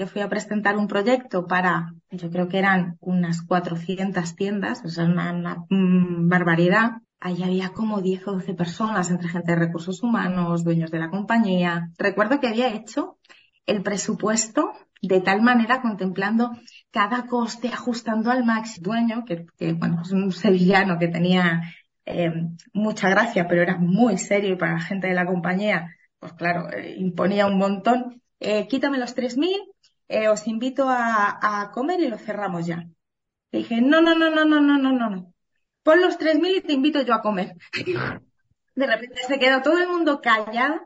que fui a presentar un proyecto para, yo creo que eran unas 400 tiendas, o sea, una, mm, barbaridad. Allí había como 10 o 12 personas, entre gente de recursos humanos, dueños de la compañía. Recuerdo que había hecho el presupuesto de tal manera contemplando cada coste, ajustando al máximo. Dueño, que, que bueno, es un sevillano que tenía eh, mucha gracia, pero era muy serio y para la gente de la compañía, pues claro, eh, imponía un montón. Eh, quítame los 3.000, eh, os invito a, a, comer y lo cerramos ya. Le dije, no, no, no, no, no, no, no, no, no. Pon los 3.000 y te invito yo a comer. De repente se quedó todo el mundo callado.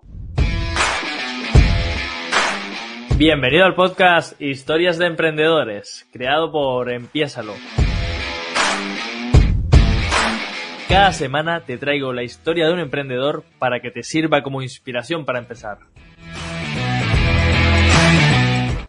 Bienvenido al podcast Historias de Emprendedores, creado por Empiésalo. Cada semana te traigo la historia de un emprendedor para que te sirva como inspiración para empezar.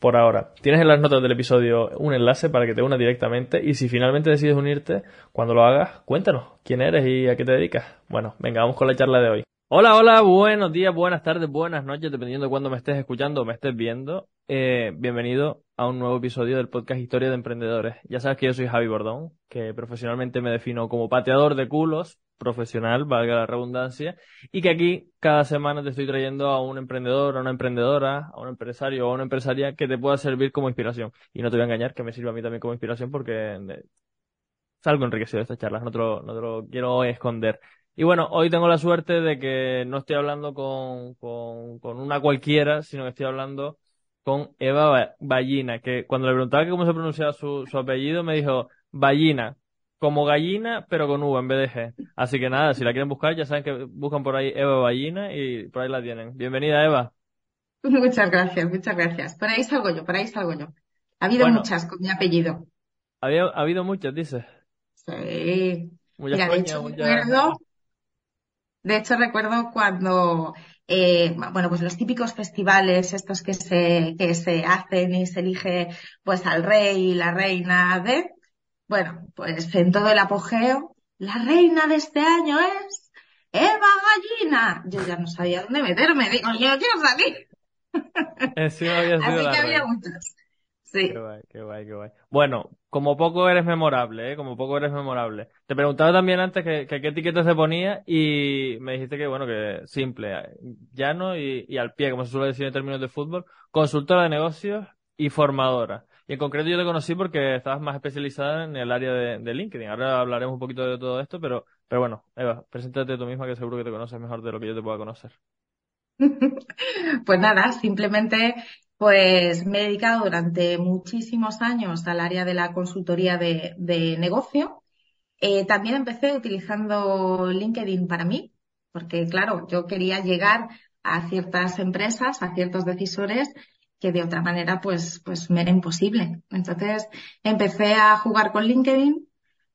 por ahora. Tienes en las notas del episodio un enlace para que te unas directamente y si finalmente decides unirte, cuando lo hagas, cuéntanos quién eres y a qué te dedicas. Bueno, venga, vamos con la charla de hoy. Hola, hola, buenos días, buenas tardes, buenas noches, dependiendo de cuándo me estés escuchando o me estés viendo. Eh, bienvenido a un nuevo episodio del podcast Historia de Emprendedores. Ya sabes que yo soy Javi Bordón, que profesionalmente me defino como pateador de culos, profesional, valga la redundancia, y que aquí cada semana te estoy trayendo a un emprendedor, a una emprendedora, a un empresario o a una empresaria que te pueda servir como inspiración. Y no te voy a engañar, que me sirva a mí también como inspiración porque eh, salgo enriquecido de estas charlas, no te lo, no te lo quiero esconder. Y bueno, hoy tengo la suerte de que no estoy hablando con, con, una cualquiera, sino que estoy hablando con Eva Ballina, que cuando le preguntaba cómo se pronunciaba su, su apellido, me dijo Ballina, como gallina, pero con V en vez de G. Así que nada, si la quieren buscar, ya saben que buscan por ahí Eva Ballina y por ahí la tienen. Bienvenida, Eva. Muchas gracias, muchas gracias. Por ahí salgo yo, por ahí salgo yo. Ha habido bueno, muchas con mi apellido. Había, ha habido muchas, dices. Sí. Muchas Mira, de hecho, muchas... recuerdo, de hecho, recuerdo cuando, eh, bueno, pues los típicos festivales, estos que se, que se hacen y se elige, pues al rey y la reina de, bueno, pues en todo el apogeo, la reina de este año es Eva Gallina. Yo ya no sabía dónde meterme, digo, yo quiero salir. Encima había sido Así la que había muchos. Sí. Qué guay, qué guay, qué guay. Bueno, como poco eres memorable, ¿eh? Como poco eres memorable. Te preguntaba también antes que, que qué etiqueta se ponía y me dijiste que, bueno, que simple, llano y, y al pie, como se suele decir en términos de fútbol, consultora de negocios y formadora. En concreto yo te conocí porque estabas más especializada en el área de, LinkedIn. Ahora hablaremos un poquito de todo esto, pero, pero bueno, Eva, preséntate tú misma que seguro que te conoces mejor de lo que yo te pueda conocer. Pues nada, simplemente pues me he dedicado durante muchísimos años al área de la consultoría de, de negocio. Eh, también empecé utilizando LinkedIn para mí, porque claro, yo quería llegar a ciertas empresas, a ciertos decisores que de otra manera pues, pues me era imposible. Entonces empecé a jugar con LinkedIn.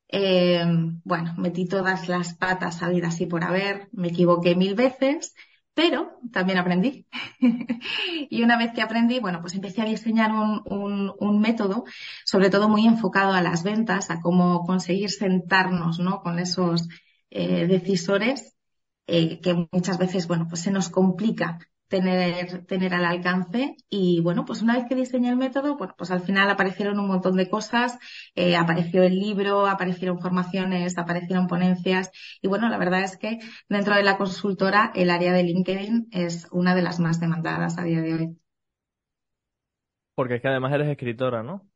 Eh, bueno, metí todas las patas salidas y por haber, me equivoqué mil veces pero también aprendí. y una vez que aprendí, bueno, pues empecé a diseñar un, un, un, método, sobre todo muy enfocado a las ventas, a cómo conseguir sentarnos, ¿no? Con esos eh, decisores eh, que muchas veces, bueno, pues se nos complica tener, tener al alcance. Y bueno, pues una vez que diseñé el método, bueno, pues al final aparecieron un montón de cosas, eh, apareció el libro, aparecieron formaciones, aparecieron ponencias. Y bueno, la verdad es que dentro de la consultora, el área de LinkedIn es una de las más demandadas a día de hoy. Porque es que además eres escritora, ¿no?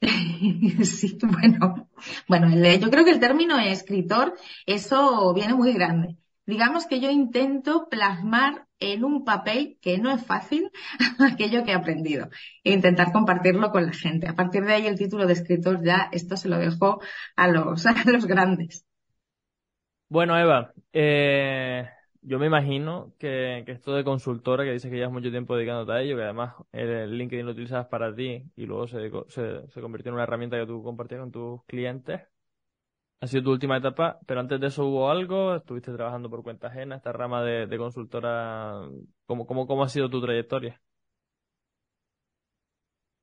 sí, bueno, bueno, yo creo que el término escritor, eso viene muy grande digamos que yo intento plasmar en un papel que no es fácil aquello que he aprendido e intentar compartirlo con la gente. A partir de ahí el título de escritor ya esto se lo dejo a los, a los grandes. Bueno, Eva, eh, yo me imagino que, que, esto de consultora, que dices que llevas mucho tiempo dedicándote a ello, que además el LinkedIn lo utilizas para ti y luego se, se, se convirtió en una herramienta que tú compartías con tus clientes, ha sido tu última etapa, pero antes de eso hubo algo, estuviste trabajando por cuenta ajena, esta rama de, consultora, ¿cómo, ha sido tu trayectoria?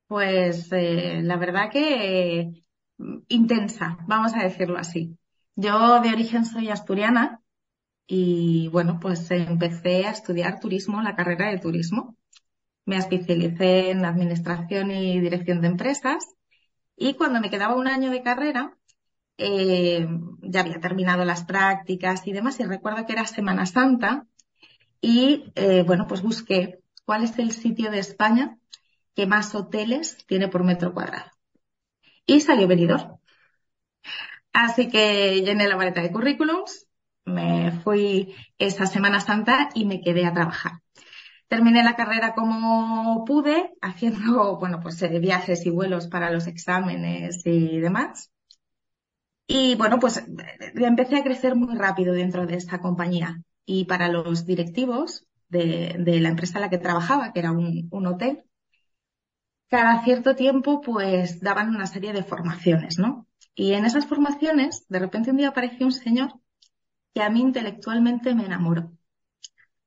Pues eh, la verdad que intensa, vamos a decirlo así. Yo de origen soy asturiana y bueno, pues empecé a estudiar turismo, la carrera de turismo. Me especialicé en administración y dirección de empresas y cuando me quedaba un año de carrera, eh, ya había terminado las prácticas y demás y recuerdo que era Semana Santa y eh, bueno, pues busqué cuál es el sitio de España que más hoteles tiene por metro cuadrado. Y salió venidor. Así que llené la maleta de currículums, me fui esa Semana Santa y me quedé a trabajar. Terminé la carrera como pude, haciendo, bueno, pues eh, viajes y vuelos para los exámenes y demás. Y bueno, pues empecé a crecer muy rápido dentro de esta compañía. Y para los directivos de, la empresa en la que trabajaba, que era un, un hotel, cada cierto tiempo pues daban una serie de formaciones, ¿no? Y en esas formaciones, de repente un día apareció un señor que a mí intelectualmente me enamoró.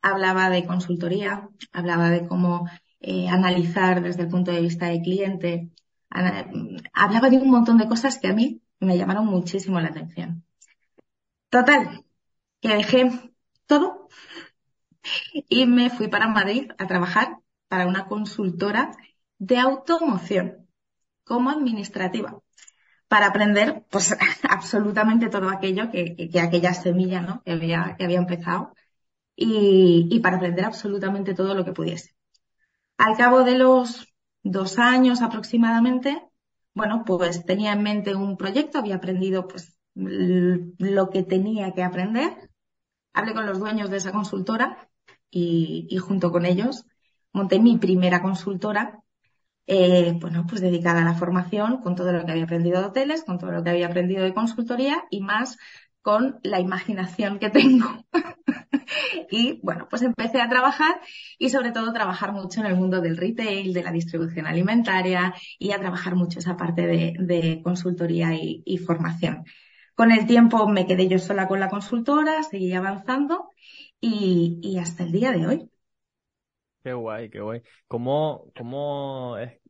Hablaba de consultoría, hablaba de cómo eh, analizar desde el punto de vista del cliente, hablaba de un montón de cosas que a mí me llamaron muchísimo la atención. Total, que dejé todo y me fui para Madrid a trabajar para una consultora de automoción como administrativa para aprender pues absolutamente todo aquello que, que, aquella semilla ¿no? que, había, que había empezado y, y, para aprender absolutamente todo lo que pudiese. Al cabo de los dos años aproximadamente, bueno, pues tenía en mente un proyecto, había aprendido pues lo que tenía que aprender. Hablé con los dueños de esa consultora y, junto con ellos monté mi primera consultora eh, bueno, pues dedicada a la formación con todo lo que había aprendido de hoteles, con todo lo que había aprendido de consultoría y más con la imaginación que tengo. y bueno, pues empecé a trabajar y sobre todo trabajar mucho en el mundo del retail, de la distribución alimentaria y a trabajar mucho esa parte de, consultoría y, formación. Con el tiempo me quedé yo sola con la consultora, seguí avanzando y, y hasta el día de hoy. Qué guay, qué guay. ¿Cómo, cómo es?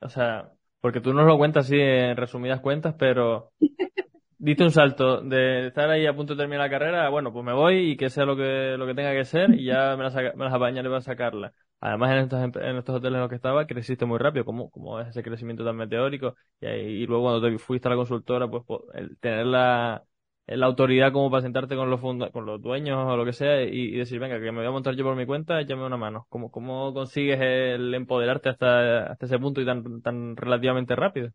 O sea, porque tú nos lo cuentas así en resumidas cuentas, pero diste un salto de estar ahí a punto de terminar la carrera, bueno, pues me voy y que sea lo que, lo que tenga que ser y ya me las, me las apañaré para sacarla. Además, en estos, en estos hoteles en los que estaba, creciste muy rápido, como, como es ese crecimiento tan meteórico, y, ahí, y luego cuando te fuiste a la consultora, pues el tener la, la autoridad como para sentarte con los con los dueños o lo que sea y, decir, venga, que me voy a montar yo por mi cuenta, échame una mano. ¿Cómo, cómo consigues el empoderarte hasta, hasta ese punto y tan, tan relativamente rápido?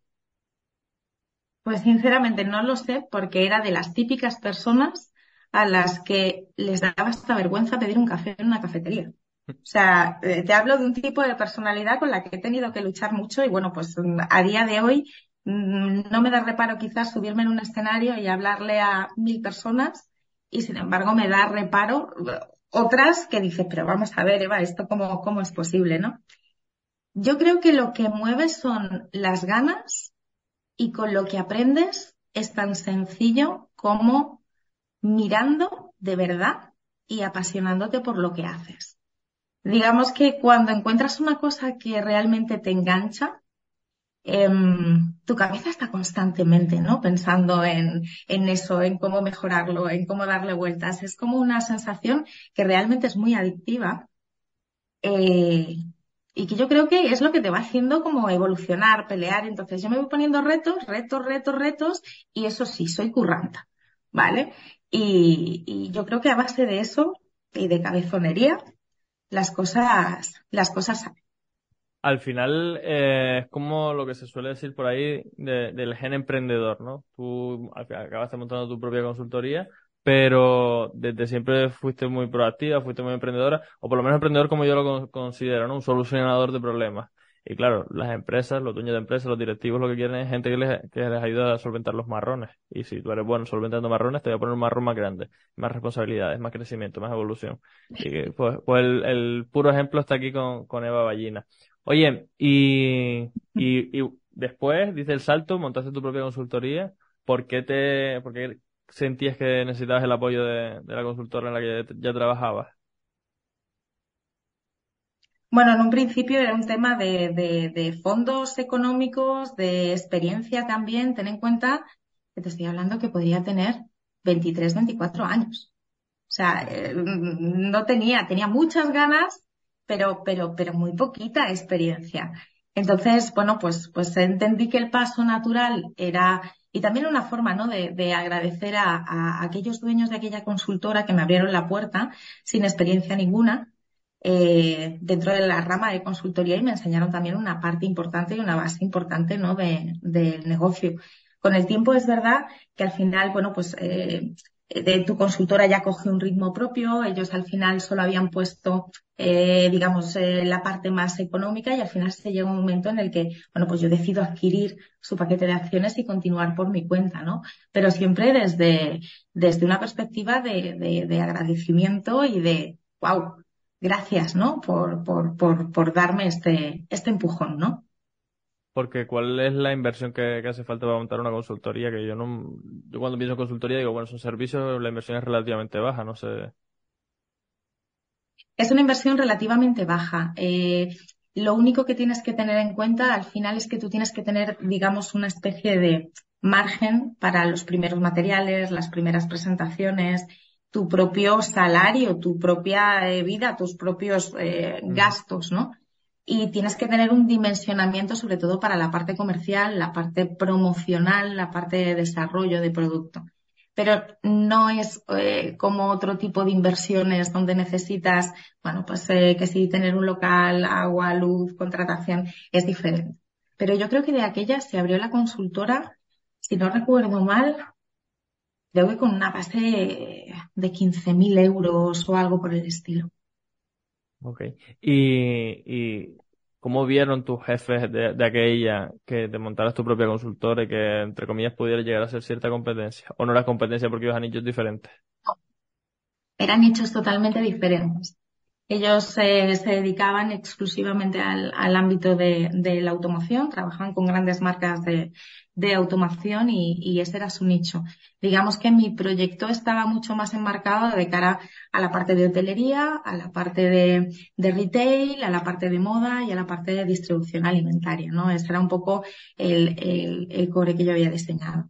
Pues sinceramente no lo sé porque era de las típicas personas a las que les daba hasta vergüenza pedir un café en una cafetería. O sea, eh, te hablo de un tipo de personalidad con la que he tenido que luchar mucho y bueno, pues a día de hoy Mm, no me da reparo quizás subirme en un escenario y hablarle a mil personas y sin embargo me da reparo otras que dices, pero vamos a ver, Eva, esto cómo, cómo es posible, ¿no? Yo creo que lo que mueve son las ganas y con lo que aprendes es tan sencillo como mirando de verdad y apasionándote por lo que haces. Digamos que cuando encuentras una cosa que realmente te engancha, Em, tu cabeza está constantemente, ¿no? Pensando en, en eso, en cómo mejorarlo, en cómo darle vueltas. Es como una sensación que realmente es muy adictiva. Eh, y que yo creo que es lo que te va haciendo como evolucionar, pelear. Entonces yo me voy poniendo retos, retos, retos, retos, y eso sí, soy curranta, ¿vale? Y, y yo creo que a base de eso y de cabezonería, las cosas, las cosas salen al final eh, es como lo que se suele decir por ahí del gen emprendedor, ¿no? Tú acabaste montando tu propia consultoría, pero desde siempre fuiste muy proactiva, fuiste muy emprendedora, o por lo menos emprendedor como yo lo considero, ¿no? Un solucionador de problemas. Y claro, las empresas, los dueños de empresas, los directivos lo que quieren es gente que les, que les ayuda a solventar los marrones. Y si tú eres bueno solventando marrones, te voy a poner un marrón más grande, más responsabilidades, más crecimiento, más evolución. Y pues, pues el, el puro ejemplo está aquí con, con Eva Ballina. Oye, y, y, y después, dice el salto, montaste tu propia consultoría. ¿por qué te, por qué sentías que necesitabas el apoyo de, la consultora en la que ya trabajabas? Bueno, en un principio era un tema de, fondos económicos, de experiencia también. Ten en cuenta que te estoy hablando que podría tener 23, 24 años. O sea, eh, no tenía, tenía muchas ganas, pero, pero, pero muy poquita experiencia. Entonces, bueno, pues, pues entendí que el paso natural era, y también una forma, ¿no? De, de agradecer a, a, aquellos dueños de aquella consultora que me abrieron la puerta sin experiencia ninguna, eh, dentro de la rama de consultoría y me enseñaron también una parte importante y una base importante, ¿no? De, del negocio. Con el tiempo es verdad que al final, bueno, pues, eh, de tu consultora ya coge un ritmo propio, ellos al final solo habían puesto, eh, digamos, eh, la parte más económica y al final se llega un momento en el que, bueno, pues yo decido adquirir su paquete de acciones y continuar por mi cuenta, ¿no? Pero siempre desde, desde una perspectiva de, de, de agradecimiento y de, wow, gracias, ¿no? Por, por, por, por darme este, este empujón, ¿no? Porque ¿cuál es la inversión que, hace falta para montar una consultoría? Que yo no, yo cuando pienso en consultoría digo, bueno, son servicios, la inversión es relativamente baja, no sé. Es una inversión relativamente baja. Eh, lo único que tienes que tener en cuenta al final es que tú tienes que tener, digamos, una especie de margen para los primeros materiales, las primeras presentaciones, tu propio salario, tu propia eh, vida, tus propios eh, mm. gastos, ¿no? Y tienes que tener un dimensionamiento sobre todo para la parte comercial, la parte promocional, la parte de desarrollo de producto. Pero no es eh, como otro tipo de inversiones donde necesitas, bueno, pues eh, que sí tener un local, agua, luz, contratación, es diferente. Pero yo creo que de aquella se abrió la consultora, si no recuerdo mal, creo que con una base de 15.000 euros o algo por el estilo. Ok. ¿Y, y cómo vieron tus jefes de, de, aquella que te montaras tu propia consultora y que, entre comillas, pudiera llegar a ser cierta competencia? ¿O no era competencia porque ibas a nichos diferentes? Eran nichos totalmente diferentes. Ellos se dedicaban exclusivamente al, ámbito de, la automoción, trabajaban con grandes marcas de, de automación y, y, ese era su nicho. Digamos que mi proyecto estaba mucho más enmarcado de cara a la parte de hotelería, a la parte de, retail, a la parte de moda y a la parte de distribución alimentaria, ¿no? Ese era un poco el core que yo había diseñado.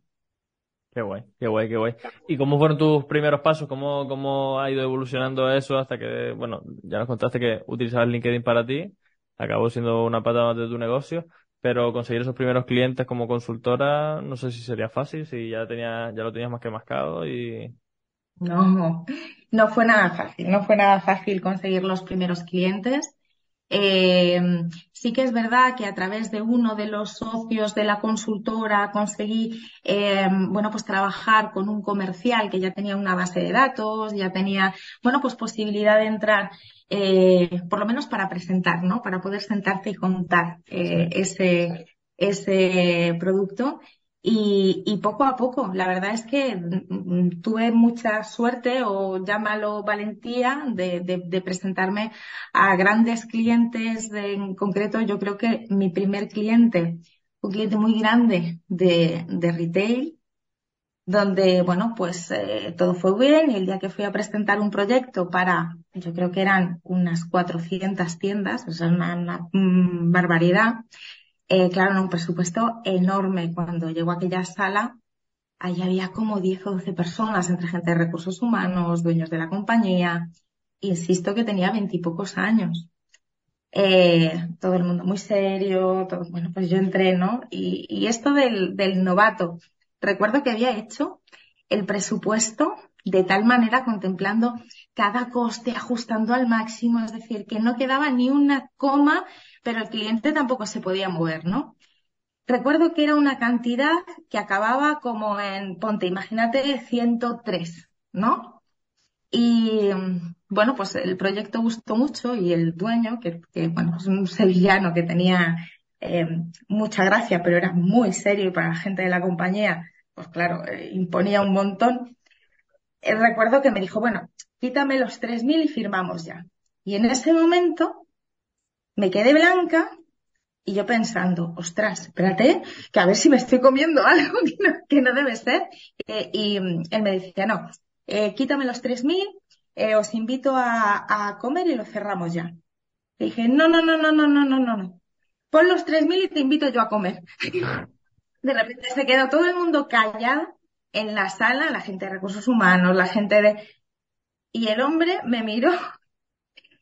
Qué guay, qué guay, qué guay. ¿Y cómo fueron tus primeros pasos? ¿Cómo, cómo ha ido evolucionando eso hasta que, bueno, ya nos contaste que utilizabas LinkedIn para ti, acabó siendo una pata más de tu negocio, pero conseguir esos primeros clientes como consultora, no sé si sería fácil, si ya tenía, ya lo tenías más que mascado y... No, no fue nada fácil, no fue nada fácil conseguir los primeros clientes. Eh, sí que es verdad que a través de uno de los socios de la consultora conseguí, eh, bueno, pues trabajar con un comercial que ya tenía una base de datos, ya tenía, bueno, pues posibilidad de entrar, eh, por lo menos para presentar, ¿no? Para poder sentarte y contar ese, ese producto. Y, y, poco a poco, la verdad es que mm, tuve mucha suerte o llámalo valentía de, de, de presentarme a grandes clientes. De, en concreto, yo creo que mi primer cliente, un cliente muy grande de, de retail, donde, bueno, pues eh, todo fue bien y el día que fui a presentar un proyecto para, yo creo que eran unas 400 tiendas, o sea, una, una mm, barbaridad, eh, claro, en un presupuesto enorme. Cuando llegó a aquella sala, ahí había como 10 o 12 personas, entre gente de recursos humanos, dueños de la compañía. Insisto que tenía veintipocos años. Eh, todo el mundo muy serio, todo, bueno, pues yo entré, ¿no? Y, y esto del, del novato, recuerdo que había hecho el presupuesto de tal manera contemplando cada coste, ajustando al máximo, es decir, que no quedaba ni una coma pero el cliente tampoco se podía mover, ¿no? Recuerdo que era una cantidad que acababa como en, ponte, imagínate, 103, ¿no? Y bueno, pues el proyecto gustó mucho y el dueño, que, bueno, es un sevillano que tenía eh, mucha gracia, pero era muy serio para la gente de la compañía, pues claro, eh, imponía un montón. Eh, recuerdo que me dijo, bueno, quítame los 3.000 y firmamos ya. Y en ese momento me quedé blanca Y yo pensando, ostras, espérate, que a ver si me estoy comiendo algo que no, debe ser. Eh, y mm, él me decía, no, eh, quítame los 3.000, eh, os invito a, comer y lo cerramos ya. Le dije, no, no, no, no, no, no, no, no, no. Pon los 3.000 y te invito yo a comer. de repente se quedó todo el mundo callado en la sala, la gente de recursos humanos, la gente de... Y el hombre me miró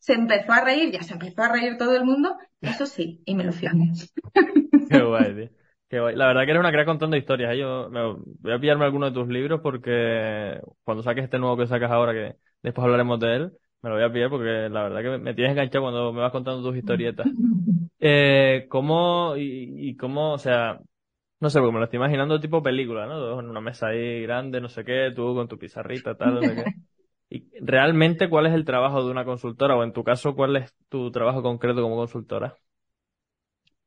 se empezó a reír, ya se empezó a reír todo el mundo, eso sí, y me lo mí. Qué guay, tío. Qué guay. La verdad que eres una crack contando historias. ¿eh? Yo voy a pillarme alguno de tus libros porque cuando saques este nuevo que sacas ahora, que después hablaremos de él, me lo voy a pillar porque la verdad que me tienes enganchado cuando me vas contando tus historietas. Eh, ¿Cómo y, y cómo, o sea, no sé, porque me lo estoy imaginando tipo película, ¿no? En una mesa ahí grande, no sé qué, tú con tu pizarrita, tal, no sé qué. ¿Y realmente cuál es el trabajo de una consultora o en tu caso cuál es tu trabajo concreto como consultora?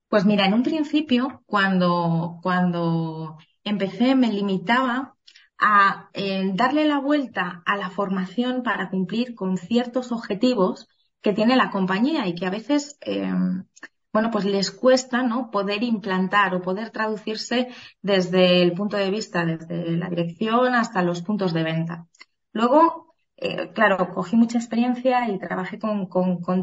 Pues mira, en un principio cuando, cuando empecé me limitaba a eh, darle la vuelta a la formación para cumplir con ciertos objetivos que tiene la compañía y que a veces, eh, bueno, pues les cuesta, ¿no? Poder implantar o poder traducirse desde el punto de vista, desde la dirección hasta los puntos de venta. Luego, eh, claro, cogí mucha experiencia y trabajé con,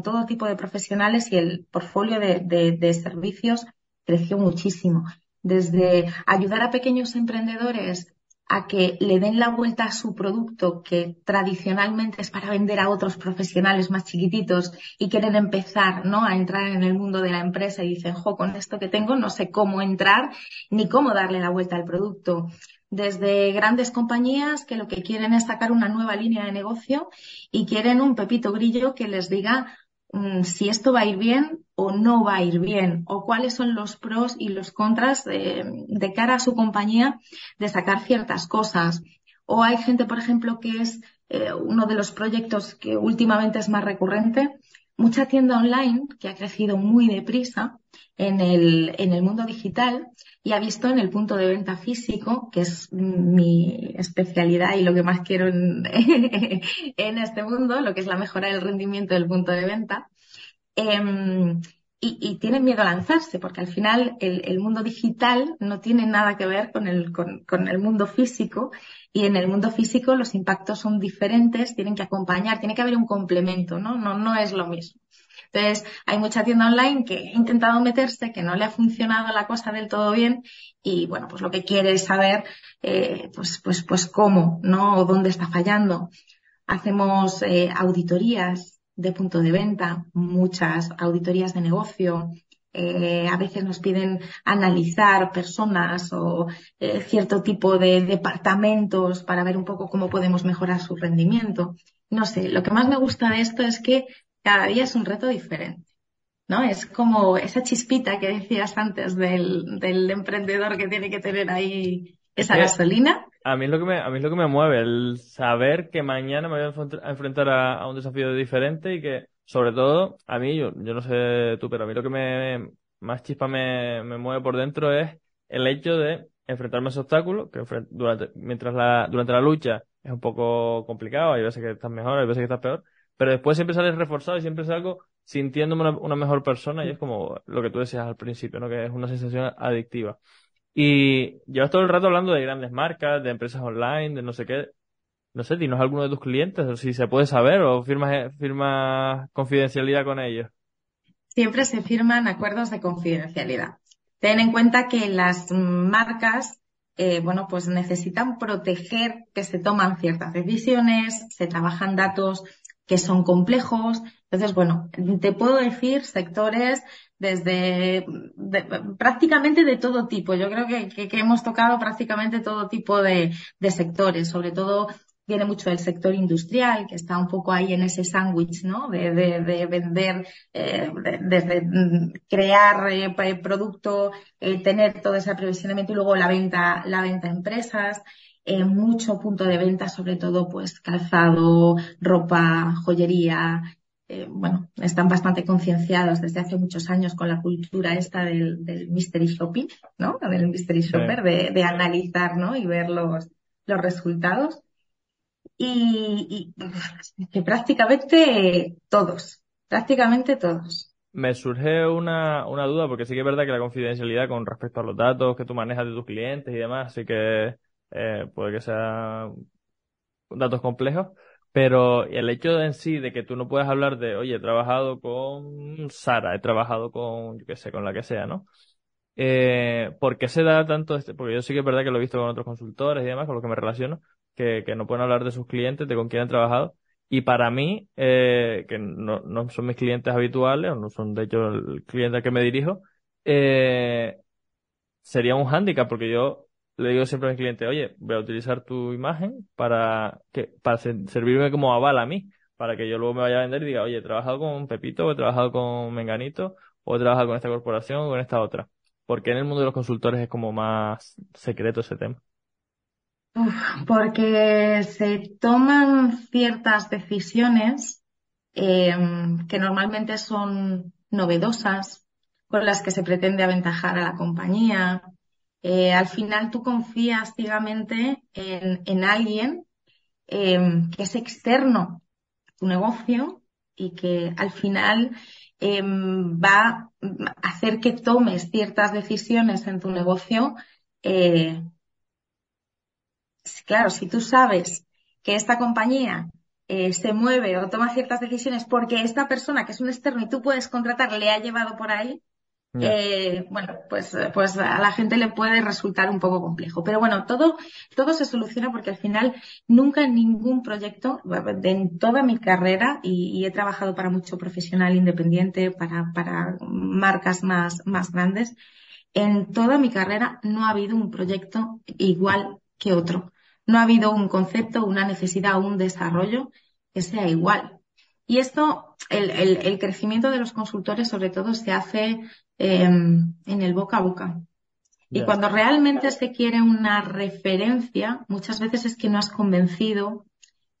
todo tipo de profesionales y el portfolio de, de, servicios creció muchísimo. Desde ayudar a pequeños emprendedores a que le den la vuelta a su producto que tradicionalmente es para vender a otros profesionales más chiquititos y quieren empezar, ¿no? A entrar en el mundo de la empresa y dicen, jo, con esto que tengo no sé cómo entrar ni cómo darle la vuelta al producto desde grandes compañías que lo que quieren es sacar una nueva línea de negocio y quieren un pepito grillo que les diga mm, si esto va a ir bien o no va a ir bien, o cuáles son los pros y los contras de, cara a su compañía de sacar ciertas cosas. O hay gente, por ejemplo, que es eh, uno de los proyectos que últimamente es más recurrente, mucha tienda online que ha crecido muy deprisa en el, en el mundo digital y ha visto en el punto de venta físico, que es mi especialidad y lo que más quiero en, este mundo, lo que es la mejora del rendimiento del punto de venta. Eh, y, tienen miedo a lanzarse, porque al final el, mundo digital no tiene nada que ver con el, con, el mundo físico y en el mundo físico los impactos son diferentes, tienen que acompañar, tiene que haber un complemento, ¿no? No, no es lo mismo. Entonces, hay mucha tienda online que ha intentado meterse, que no le ha funcionado la cosa del todo bien y, bueno, pues lo que quiere es saber, eh, pues, pues, pues cómo, ¿no? O dónde está fallando. Hacemos eh, auditorías de punto de venta, muchas auditorías de negocio, eh, a veces nos piden analizar personas o eh, cierto tipo de departamentos para ver un poco cómo podemos mejorar su rendimiento. No sé, lo que más me gusta de esto es que cada día es un reto diferente. ¿no? Es como esa chispita que decías antes del, del emprendedor que tiene que tener ahí esa gasolina. A mí es lo que me, a mí es lo que me mueve, el saber que mañana me voy a enfrentar a, un desafío diferente y que, sobre todo, a mí, yo, yo no sé tú, pero a mí lo que me, más chispa me, me mueve por dentro es el hecho de enfrentarme a ese obstáculo, que durante, mientras la, durante la lucha es un poco complicado, hay veces que estás mejor, hay veces que estás peor, pero después siempre sales reforzado y siempre salgo sintiéndome una, mejor persona y es como lo que tú decías al principio, ¿no? Que es una sensación adictiva. Y llevas todo el rato hablando de grandes marcas, de empresas online, de no sé qué. No sé, dinos alguno de tus clientes, o si se puede saber, o firmas, firmas confidencialidad con ellos. Siempre se firman acuerdos de confidencialidad. Ten en cuenta que las marcas, eh, bueno, pues necesitan proteger que se toman ciertas decisiones, se trabajan datos que son complejos. Entonces, bueno, te puedo decir sectores desde prácticamente de todo tipo. Yo creo que, que, hemos tocado prácticamente todo tipo de, sectores, sobre todo viene mucho del sector industrial, que está un poco ahí en ese sándwich, ¿no? De, de vender, eh, desde crear eh, producto, eh, tener todo ese aprovisionamiento y luego la venta, la venta a empresas eh, mucho punto de venta, sobre todo pues calzado, ropa, joyería. Eh, bueno, están bastante concienciados desde hace muchos años con la cultura esta del, del mystery shopping, ¿no? Del mystery shopper, de, de, analizar, ¿no? Y ver los, los resultados. Y, y que prácticamente todos, prácticamente todos. me surge una, una duda, porque sí que es verdad que la confidencialidad con respecto a los datos que tú manejas de tus clientes y demás, sí que eh, puede que sean datos complejos, pero el hecho en sí de que tú no puedas hablar de, oye, he trabajado con Sara, he trabajado con, yo qué sé, con la que sea, ¿no? Eh, ¿Por qué se da tanto este? Porque yo sí que es verdad que lo he visto con otros consultores y demás, con los que me relaciono, que, que no pueden hablar de sus clientes, de con quién han trabajado. Y para mí, eh, que no, no son mis clientes habituales, o no son de hecho el cliente al que me dirijo, eh, sería un hándicap, porque yo le digo siempre a mi cliente, oye, voy a utilizar tu imagen para que, para servirme como aval a mí, para que yo luego me vaya a vender y diga, oye, he trabajado con Pepito, o he trabajado con Menganito, o he trabajado con esta corporación o con esta otra. Porque en el mundo de los consultores es como más secreto ese tema. Porque se toman ciertas decisiones eh, que normalmente son novedosas, con las que se pretende aventajar a la compañía, eh, al final tú confías ciegamente en, alguien em, que es externo a tu negocio y que al final em, va a hacer que tomes ciertas decisiones en tu negocio. Eh, claro, si tú sabes que esta compañía eh, se mueve o toma ciertas decisiones porque esta persona que es un externo y tú puedes contratar le ha llevado por ahí, eh, bueno, pues, pues a la gente le puede resultar un poco complejo. Pero bueno, todo, todo se soluciona porque al final nunca en ningún proyecto, en toda mi carrera, y, he trabajado para mucho profesional independiente, para, para marcas más, más grandes, en toda mi carrera no ha habido un proyecto igual que otro. No ha habido un concepto, una necesidad o un desarrollo que sea igual. Y esto, el, el, el, crecimiento de los consultores sobre todo se hace Em, en el boca a boca. Y cuando realmente se quiere una referencia, muchas veces es que no has convencido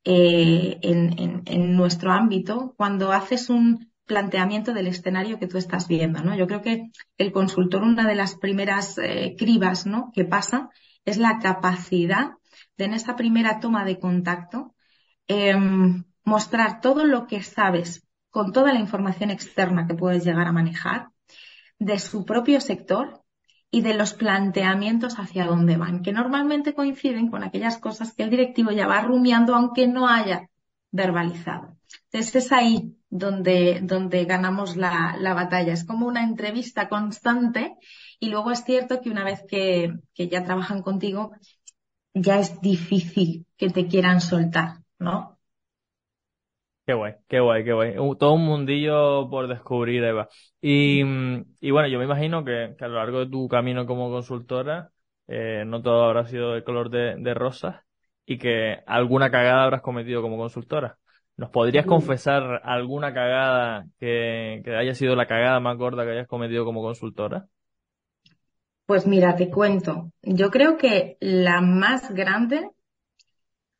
eh, en, nuestro ámbito cuando haces un planteamiento del escenario que tú estás viendo, ¿no? Yo creo que el consultor, una de las primeras eh, cribas, ¿no? Que pasa es la capacidad de en esa primera toma de contacto em, mostrar todo lo que sabes con toda la información externa que puedes llegar a manejar de su propio sector y de los planteamientos hacia dónde van, que normalmente coinciden con aquellas cosas que el directivo ya va rumiando aunque no haya verbalizado. Entonces es ahí donde, donde ganamos la, la batalla. Es como una entrevista constante y luego es cierto que una vez que, que ya trabajan contigo, ya es difícil que te quieran soltar, ¿no? Qué guay, qué guay, qué guay. Todo un mundillo por descubrir, Eva. Y, y bueno, yo me imagino que, a lo largo de tu camino como consultora, eh, no todo habrá sido de color de, de rosas y que alguna cagada habrás cometido como consultora. ¿Nos podrías confesar alguna cagada que, que haya sido la cagada más gorda que hayas cometido como consultora? Pues mira, te cuento. Yo creo que la más grande,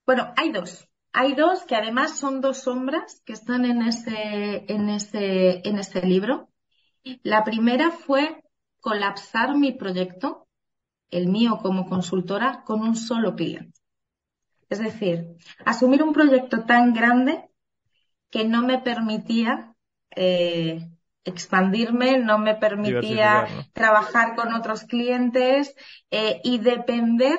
bueno, hay dos. Hay dos que además son dos sombras que están en ese, en ese, en ese libro. La primera fue colapsar mi proyecto, el mío como consultora, con un solo cliente. Es decir, asumir un proyecto tan grande que no me permitía eh, expandirme, no me permitía trabajar con otros clientes eh, y depender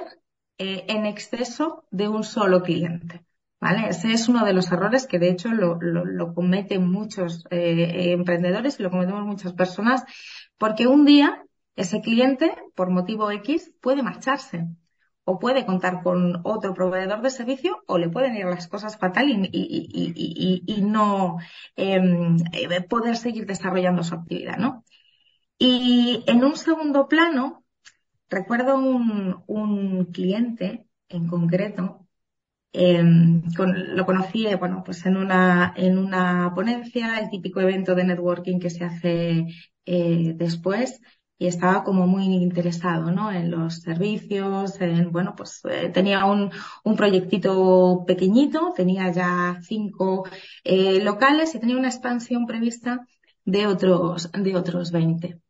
eh, en exceso de un solo cliente. ¿Vale? Ese es uno de los errores que de hecho lo, lo, cometen muchos eh, emprendedores y lo cometemos muchas personas, porque un día ese cliente, por motivo X, puede marcharse o puede contar con otro proveedor de servicio o le pueden ir las cosas fatal y, y, y, no em, eh, poder seguir desarrollando su actividad, ¿no? Y en un segundo plano, recuerdo un, un cliente en concreto Em, lo conocí, bueno, pues en una, en una ponencia, el típico evento de networking que se hace eh, después, y estaba como muy interesado, ¿no? En los servicios, en, bueno, pues eh, tenía un, un proyectito pequeñito, tenía ya cinco eh, locales y tenía una expansión prevista de otros, de otros 20.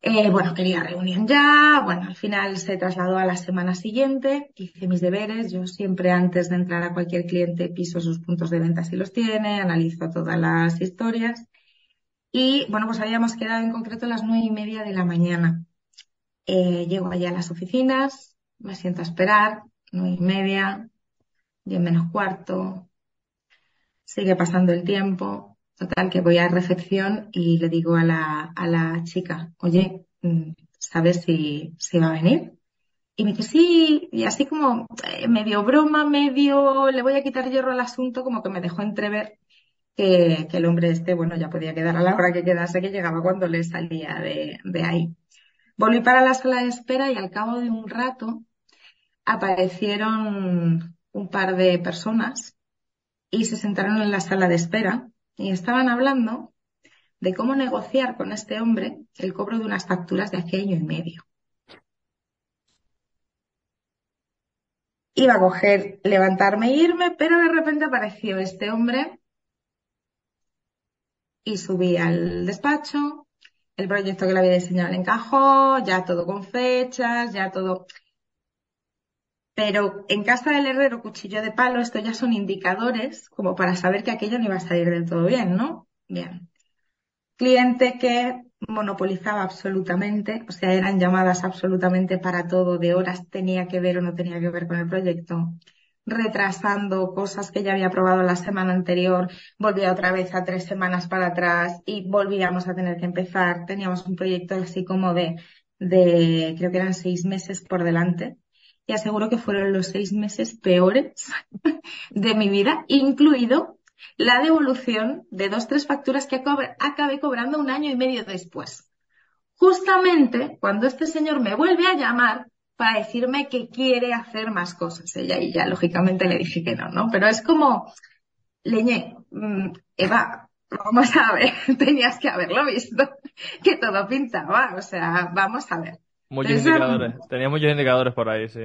Eh, bueno, quería reunión ya, bueno, al final se trasladó a la semana siguiente, hice mis deberes, yo siempre antes de entrar a cualquier cliente piso sus puntos de venta si los tiene, analizo todas las historias Y bueno, pues habíamos quedado en concreto a las nueve y media de la mañana. Eh, llego allá a las oficinas, me siento a esperar, nueve y media, diez menos cuarto, sigue pasando el tiempo. Total, que voy a recepción y le digo a la, a la chica, oye, mm, ¿sabes si, si va a venir? Y me dice, sí, y así como eh, medio broma, medio le voy a quitar hierro al asunto, como que me dejó entrever que, el hombre este, bueno, ya podía quedar a la hora que quedase, que llegaba cuando le salía de, de ahí. Volví para la sala de espera y al cabo de un rato aparecieron un par de personas y se sentaron en la sala de espera y estaban hablando de cómo negociar con este hombre el cobro de unas facturas de hace año y medio. Iba a coger, levantarme e irme, pero de repente apareció este hombre y subí al despacho. El proyecto que le había diseñado le encajó, ya todo con fechas, ya todo. Pero en casa del herrero, cuchillo de palo, esto ya son indicadores como para saber que aquello no iba a salir del todo bien, ¿no? Bien. Cliente que monopolizaba absolutamente, o sea, eran llamadas absolutamente para todo, de horas tenía que ver o no tenía que ver con el proyecto, retrasando cosas que ya había aprobado la semana anterior, volvía otra vez a tres semanas para atrás y volvíamos a tener que empezar. Teníamos un proyecto así como de, de creo que eran seis meses por delante y aseguro que fueron los seis meses peores de mi vida, incluido la devolución de dos, tres facturas que acabé cobrando un año y medio después. Justamente cuando este señor me vuelve a llamar para decirme que quiere hacer más cosas. Ella y ya lógicamente le dije que no, ¿no? Pero es como, leñé, mm, Eva, vamos a ver, tenías que haberlo visto, que todo pintaba, o sea, vamos a ver. Muchos indicadores, tenía muchos indicadores por ahí, sí.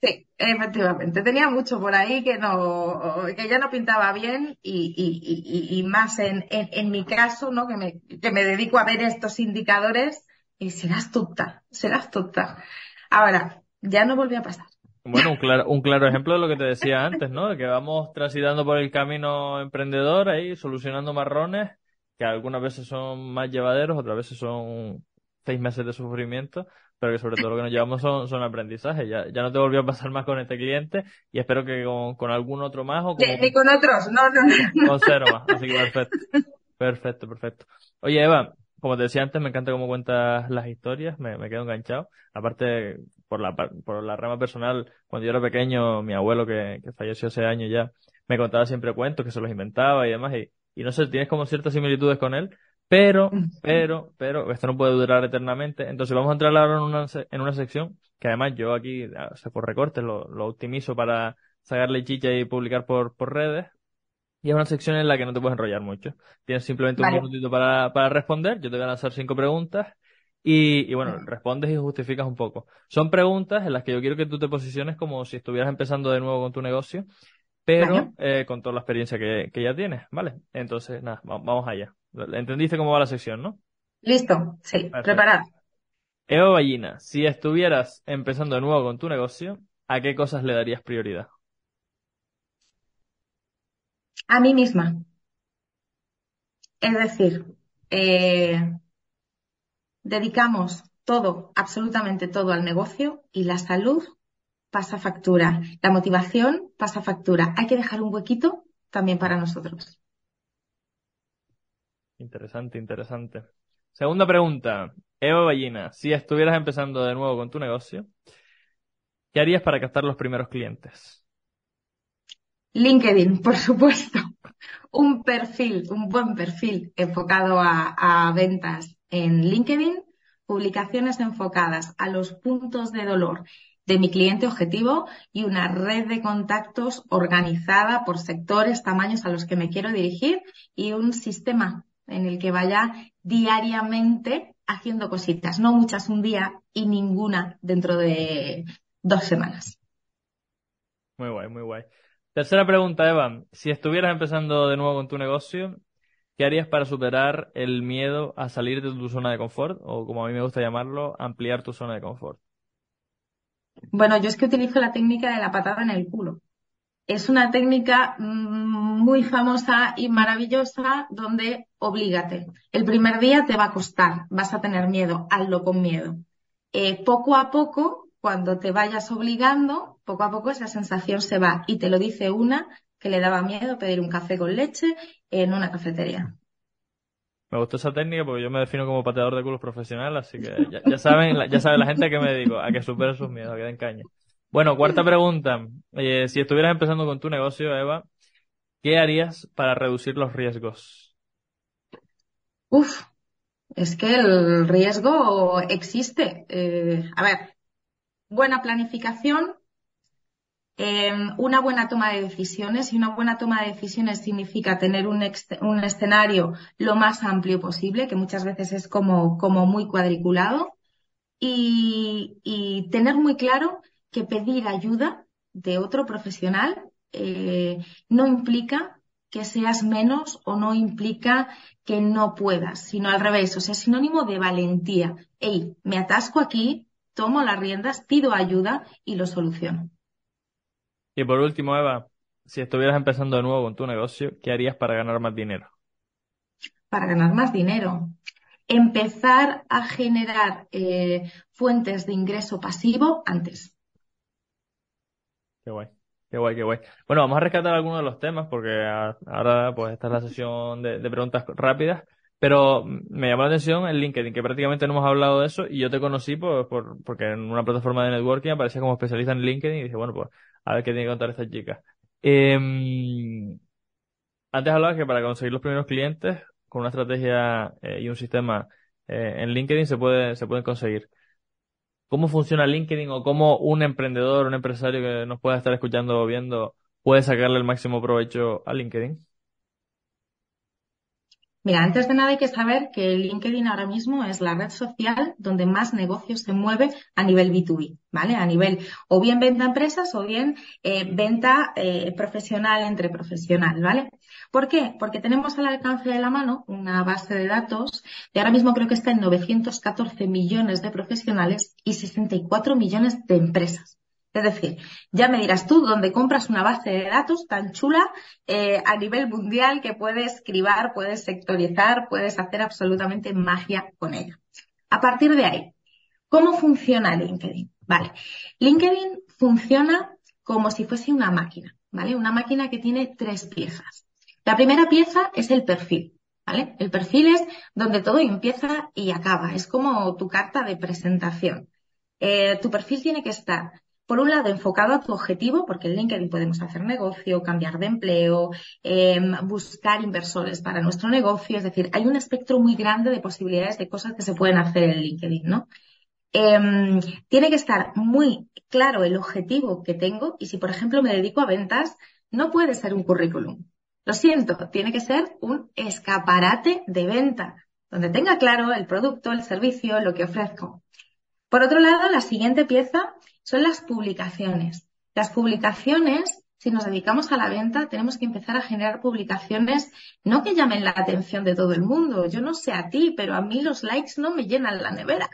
Sí, efectivamente. Tenía mucho por ahí que no, que ya no pintaba bien y, y, y, y más en, en, en, mi caso, ¿no? Que me, que me dedico a ver estos indicadores y serás tonta, serás tonta. Ahora, ya no volvió a pasar. Bueno, un claro, un claro ejemplo de lo que te decía antes, ¿no? De que vamos transitando por el camino emprendedor ahí, solucionando marrones, que algunas veces son más llevaderos, otras veces son seis meses de sufrimiento, pero que sobre todo lo que nos llevamos son, son aprendizajes. Ya, ya no te volvió a pasar más con este cliente y espero que con, con algún otro más o con... Ni con otros, no, no, no. Con cero más, así que perfecto. Perfecto, perfecto. Oye, Eva, como te decía antes, me encanta cómo cuentas las historias, me, me quedo enganchado. Aparte, por la, por la rama personal, cuando yo era pequeño, mi abuelo, que, que falleció hace años ya, me contaba siempre cuentos, que se los inventaba y demás, y, y no sé, tienes como ciertas similitudes con él, pero, pero, pero, esto no puede durar eternamente. Entonces vamos a entrar ahora en una, en una sección que además yo aquí, o sea, por recortes, lo, lo optimizo para sacarle chicha y publicar por, por redes. Y es una sección en la que no te puedes enrollar mucho. Tienes simplemente un minutito para, para responder. Yo te voy a lanzar cinco preguntas. Y, y bueno, respondes y justificas un poco. Son preguntas en las que yo quiero que tú te posiciones como si estuvieras empezando de nuevo con tu negocio, pero eh, con toda la experiencia que, que ya tienes, ¿vale? Entonces, nada, vamos allá. ¿Entendiste cómo va la sección, no? Listo, sí, preparado. Eva Ballina, si estuvieras empezando de nuevo con tu negocio, ¿a qué cosas le darías prioridad? A mí misma. Es decir, eh, dedicamos todo, absolutamente todo al negocio y la salud pasa factura. La motivación pasa factura. Hay que dejar un huequito también para nosotros. Interesante, interesante. Segunda pregunta. Eva Ballina, si estuvieras empezando de nuevo con tu negocio, ¿qué harías para captar los primeros clientes? LinkedIn, por supuesto. Un perfil, un buen perfil enfocado a, ventas en LinkedIn, publicaciones enfocadas a los puntos de dolor de mi cliente objetivo y una red de contactos organizada por sectores, tamaños a los que me quiero dirigir y un sistema en el que vaya diariamente haciendo cositas, no muchas un día y ninguna dentro de dos semanas. Muy guay, muy guay. Tercera pregunta, Eva. Si estuvieras empezando de nuevo con tu negocio, ¿qué harías para superar el miedo a salir de tu zona de confort? O como a mí me gusta llamarlo, ampliar tu zona de confort. Bueno, yo es que utilizo la técnica de la patada en el culo. Es una técnica mm, muy famosa y maravillosa donde oblígate. El primer día te va a costar, vas a tener miedo, hazlo con miedo. Eh, poco a poco, cuando te vayas obligando, poco a poco esa sensación se va y te lo dice una que le daba miedo pedir un café con leche en una cafetería. Me gustó esa técnica porque yo me defino como pateador de culos profesional, así que ya, saben, ya saben la gente a qué me dedico, a que supere sus miedos, a que den caña. Bueno, cuarta pregunta. Eh, si estuvieras empezando con tu negocio, Eva, ¿qué harías para reducir los riesgos? Uf, es que el riesgo existe. Eh, a ver, buena planificación, Em, una buena toma de decisiones y una buena toma de decisiones significa tener un, escenario lo más amplio posible, que muchas veces es como, muy cuadriculado, y, tener muy claro que pedir ayuda de otro profesional eh, no implica que seas menos o no implica que no puedas, sino al revés, o sea, sinónimo de valentía. Hey, me atasco aquí, tomo las riendas, pido ayuda y lo soluciono. Y por último, Eva, si estuvieras empezando de nuevo con tu negocio, ¿qué harías para ganar más dinero? Para ganar más dinero. Empezar a generar eh, fuentes de ingreso pasivo antes. Qué guay. Qué guay, qué guay. Bueno, vamos a rescatar algunos de los temas porque ahora pues esta es la sesión de, preguntas rápidas, pero me llamó la atención el LinkedIn, que prácticamente no hemos hablado de eso y yo te conocí por, por, porque en una plataforma de networking aparecía como especialista en LinkedIn y dije, bueno, pues a ver qué tiene que contar esta chica. Em, antes hablaba que para conseguir los primeros clientes, con una estrategia eh, y un sistema eh, en LinkedIn se puede, se pueden conseguir. ¿Cómo funciona LinkedIn o cómo un emprendedor, un empresario que nos pueda estar escuchando o viendo puede sacarle el máximo provecho a LinkedIn? Mira, antes de nada hay que saber que LinkedIn ahora mismo es la red social donde más negocios se mueve a nivel B2B, ¿vale? A nivel o bien venta a empresas o bien eh, venta eh, profesional entre profesional, ¿vale? ¿Por qué? Porque tenemos al alcance de la mano una base de datos y ahora mismo creo que está en 914 millones de profesionales y 64 millones de empresas. Es decir, ya me dirás tú dónde compras una base de datos tan chula eh, a nivel mundial que puedes escribir, puedes sectorizar, puedes hacer absolutamente magia con ella. A partir de ahí, ¿cómo funciona LinkedIn? Vale, LinkedIn funciona como si fuese una máquina, ¿vale? Una máquina que tiene tres piezas. La primera pieza es el perfil, ¿vale? El perfil es donde todo empieza y acaba, es como tu carta de presentación. Eh, tu perfil tiene que estar por un lado, enfocado a tu objetivo, porque en LinkedIn podemos hacer negocio, cambiar de empleo, em, buscar inversores para nuestro negocio. Es decir, hay un espectro muy grande de posibilidades de cosas que se pueden hacer en LinkedIn, ¿no? Em, tiene que estar muy claro el objetivo que tengo y si, por ejemplo, me dedico a ventas, no puede ser un currículum. Lo siento, tiene que ser un escaparate de venta, donde tenga claro el producto, el servicio, lo que ofrezco. Por otro lado, la siguiente pieza son las publicaciones. Las publicaciones, si nos dedicamos a la venta, tenemos que empezar a generar publicaciones no que llamen la atención de todo el mundo. Yo no sé a ti, pero a mí los likes no me llenan la nevera.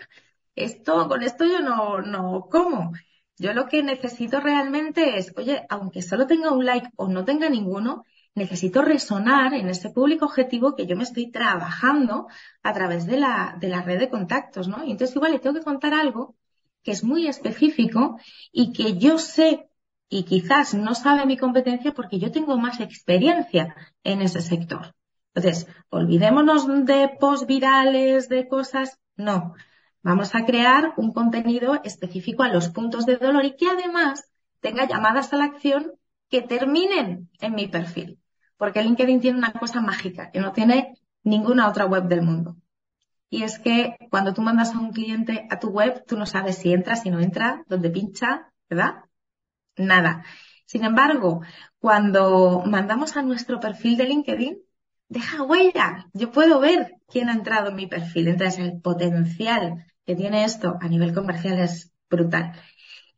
Esto, con esto yo no, no como. Yo lo que necesito realmente es, oye, aunque solo tenga un like o no tenga ninguno, necesito resonar en ese público objetivo que yo me estoy trabajando a través de la, de la red de contactos, ¿no? Y entonces igual le tengo que contar algo que es muy específico y que yo sé y quizás no sabe mi competencia porque yo tengo más experiencia en ese sector. Entonces, olvidémonos de post virales, de cosas, no. Vamos a crear un contenido específico a los puntos de dolor y que además tenga llamadas a la acción que terminen en mi perfil. Porque LinkedIn tiene una cosa mágica que no tiene ninguna otra web del mundo. Y es que cuando tú mandas a un cliente a tu web, tú no sabes si entra, si no entra, dónde pincha, ¿verdad? Nada. Sin embargo, cuando mandamos a nuestro perfil de LinkedIn, deja huella. Yo puedo ver quién ha entrado en mi perfil. Entonces, el potencial que tiene esto a nivel comercial es brutal.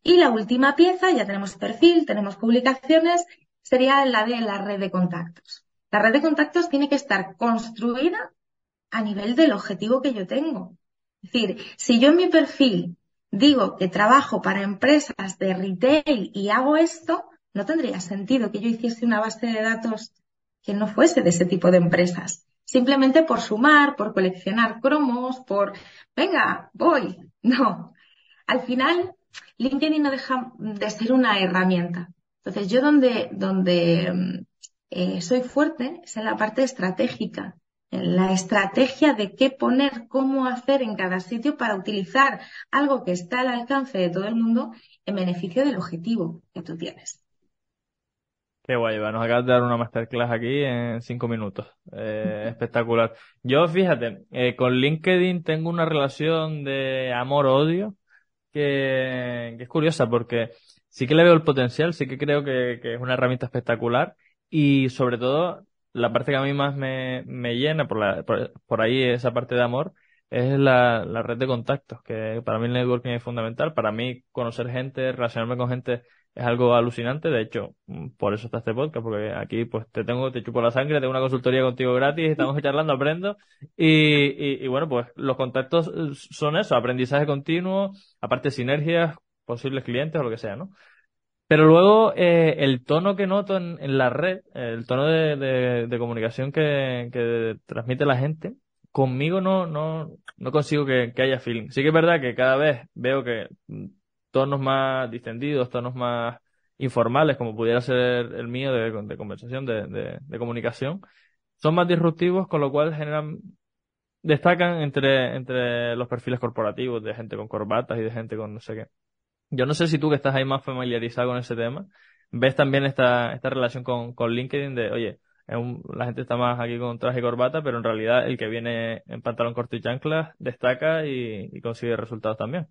Y la última pieza, ya tenemos perfil, tenemos publicaciones, sería la de la red de contactos. La red de contactos tiene que estar construida a nivel del objetivo que yo tengo. Es decir, si yo en mi perfil digo que trabajo para empresas de retail y hago esto, no tendría sentido que yo hiciese una base de datos quien no fuese de ese tipo de empresas. Simplemente por sumar, por coleccionar cromos, por, venga, voy. No. Al final, LinkedIn no deja de ser una herramienta. Entonces, yo donde, donde mm, eh, soy fuerte es en la parte estratégica, en la estrategia de qué poner, cómo hacer en cada sitio para utilizar algo que está al alcance de todo el mundo en beneficio del objetivo que tú tienes. Qué guay, nos acabas de dar una masterclass aquí en cinco minutos. Eh, espectacular. Yo, fíjate, eh, con LinkedIn tengo una relación de amor-odio que, es curiosa porque sí que le veo el potencial, sí que creo que, es una herramienta espectacular y sobre todo la parte que a mí más me, llena por, la, por, ahí esa parte de amor es la, la red de contactos, que para mí el networking es fundamental, para mí conocer gente, relacionarme con gente es algo alucinante. De hecho, mm, por eso está este podcast, porque aquí pues te tengo, te chupo la sangre, tengo una consultoría contigo gratis, estamos charlando, aprendo. Y, y, bueno, pues los contactos eh, son eso, aprendizaje continuo, aparte sinergias, posibles clientes o lo que sea, ¿no? Pero luego eh, el tono que noto en, la red, el tono de, de, de comunicación que, transmite la gente, conmigo no, no, no consigo que, haya feeling. Sí que es verdad que cada vez veo que mm, tonos más distendidos, tonos más informales, como pudiera ser el mío de, conversación, de, comunicación, son más disruptivos, con lo cual generan, destacan entre, entre los perfiles corporativos de gente con corbatas y de gente con no sé qué. Yo no sé si tú que estás ahí más familiarizado con ese tema, ves también esta, esta relación con, con LinkedIn de, oye, la gente está más aquí con traje y corbata, pero en realidad el que viene en pantalón corto y chanclas destaca y consigue resultados también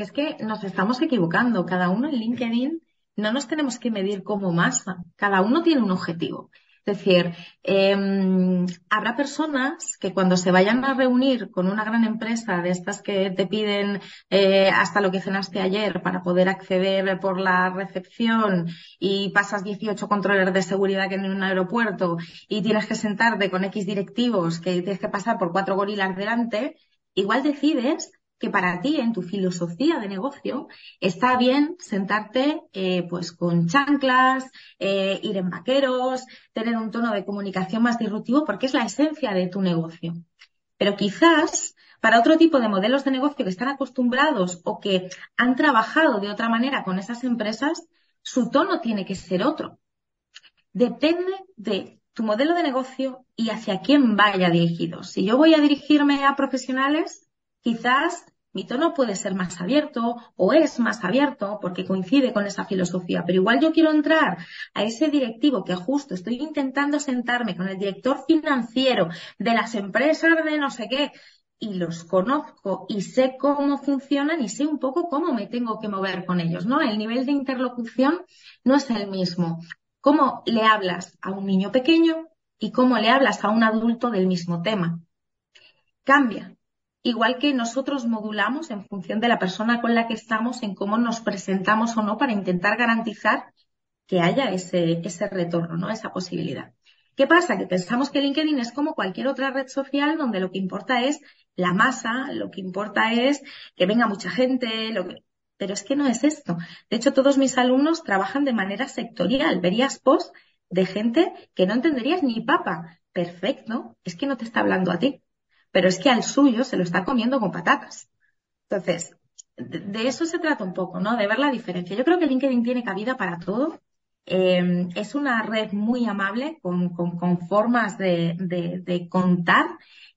es que nos estamos equivocando. Cada uno en LinkedIn no nos tenemos que medir como masa. Cada uno tiene un objetivo. Es decir, em, habrá personas que cuando se vayan a reunir con una gran empresa de estas que te piden eh, hasta lo que cenaste ayer para poder acceder por la recepción y pasas 18 controles de seguridad que en un aeropuerto y tienes que sentarte con X directivos que tienes que pasar por cuatro gorilas delante, igual decides que para ti, en tu filosofía de negocio, está bien sentarte eh, pues con chanclas, eh, ir en vaqueros, tener un tono de comunicación más disruptivo, porque es la esencia de tu negocio. Pero quizás para otro tipo de modelos de negocio que están acostumbrados o que han trabajado de otra manera con esas empresas, su tono tiene que ser otro. Depende de tu modelo de negocio y hacia quién vaya dirigido. Si yo voy a dirigirme a profesionales, quizás mi tono puede ser más abierto o es más abierto porque coincide con esa filosofía, pero igual yo quiero entrar a ese directivo que justo estoy intentando sentarme con el director financiero de las empresas de no sé qué y los conozco y sé cómo funcionan y sé un poco cómo me tengo que mover con ellos, ¿no? El nivel de interlocución no es el mismo. ¿Cómo le hablas a un niño pequeño y cómo le hablas a un adulto del mismo tema? Cambia, igual que nosotros modulamos en función de la persona con la que estamos, en cómo nos presentamos o no para intentar garantizar que haya ese, ese retorno, ¿no? Esa posibilidad. ¿Qué pasa? Que pensamos que LinkedIn es como cualquier otra red social donde lo que importa es la masa, lo que importa es que venga mucha gente, lo que... pero es que no es esto. De hecho, todos mis alumnos trabajan de manera sectorial. Verías post de gente que no entenderías ni papa. Perfecto, es que no te está hablando a ti pero es que al suyo se lo está comiendo con patatas. Entonces, de, eso se trata un poco, ¿no? De ver la diferencia. Yo creo que LinkedIn tiene cabida para todo. Eh, es una red muy amable, con, formas de, contar,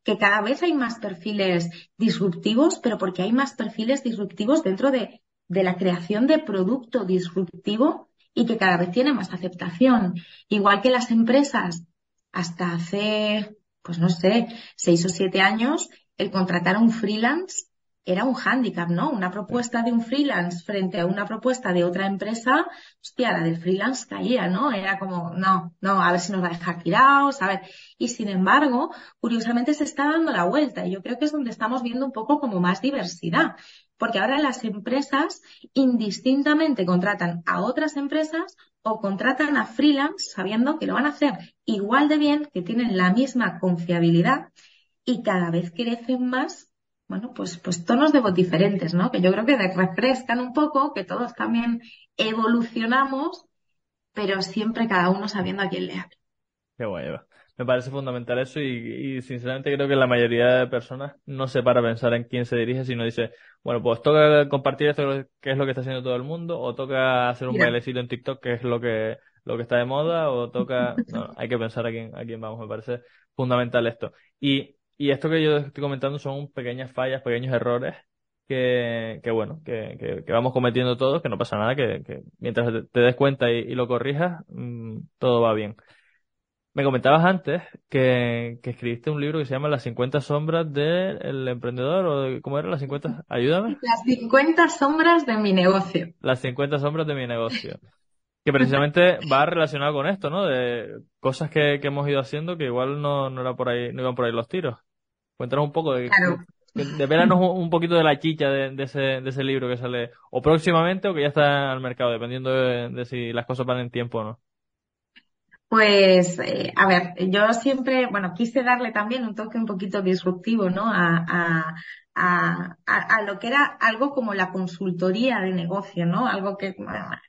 que cada vez hay más perfiles disruptivos, pero porque hay más perfiles disruptivos dentro de, de la creación de producto disruptivo y que cada vez tiene más aceptación. Igual que las empresas, hasta hace pues no sé, seis o siete años, el contratar a un freelance era un hándicap, ¿no? Una propuesta de un freelance frente a una propuesta de otra empresa, hostia, la del freelance caía, ¿no? Era como, no, no, a ver si nos va a dejar tirados, a ver. Y sin embargo, curiosamente se está dando la vuelta y yo creo que es donde estamos viendo un poco como más diversidad. Porque ahora las empresas indistintamente contratan a otras empresas o contratan a freelance sabiendo que lo van a hacer igual de bien, que tienen la misma confiabilidad y cada vez crecen más, bueno, pues, pues tonos de voz diferentes, ¿no? Que yo creo que refrescan un poco, que todos también evolucionamos, pero siempre cada uno sabiendo a quién le habla. Qué guay, Me parece fundamental eso y, y, sinceramente creo que la mayoría de personas no se para a pensar en quién se dirige, sino dice, bueno, pues toca compartir esto que es lo que está haciendo todo el mundo, o toca hacer un bailecito en TikTok que es lo que lo que está de moda, o toca, no, hay que pensar a quién, a quién vamos, me parece fundamental esto. Y, y esto que yo estoy comentando son pequeñas fallas, pequeños errores que, que bueno, que, que, vamos cometiendo todos, que no pasa nada, que, que mientras te, des cuenta y, lo corrijas, mm, todo va bien. Me comentabas antes que, que escribiste un libro que se llama Las 50 sombras del emprendedor, o ¿cómo era? Las 50, ayúdame. Las 50 sombras de mi negocio. Las 50 sombras de mi negocio. Que precisamente va relacionado con esto, ¿no? De cosas que, que hemos ido haciendo que igual no, no era por ahí, no iban por ahí los tiros. Cuéntanos un poco de, claro. un poquito de la chicha de, ese, de ese libro que sale o próximamente o que ya está al mercado, dependiendo de, si las cosas van en tiempo o no. Pues, eh, a ver, yo siempre, bueno, quise darle también un toque un poquito disruptivo, ¿no? A, a, a, a, lo que era algo como la consultoría de negocio, ¿no? Algo que,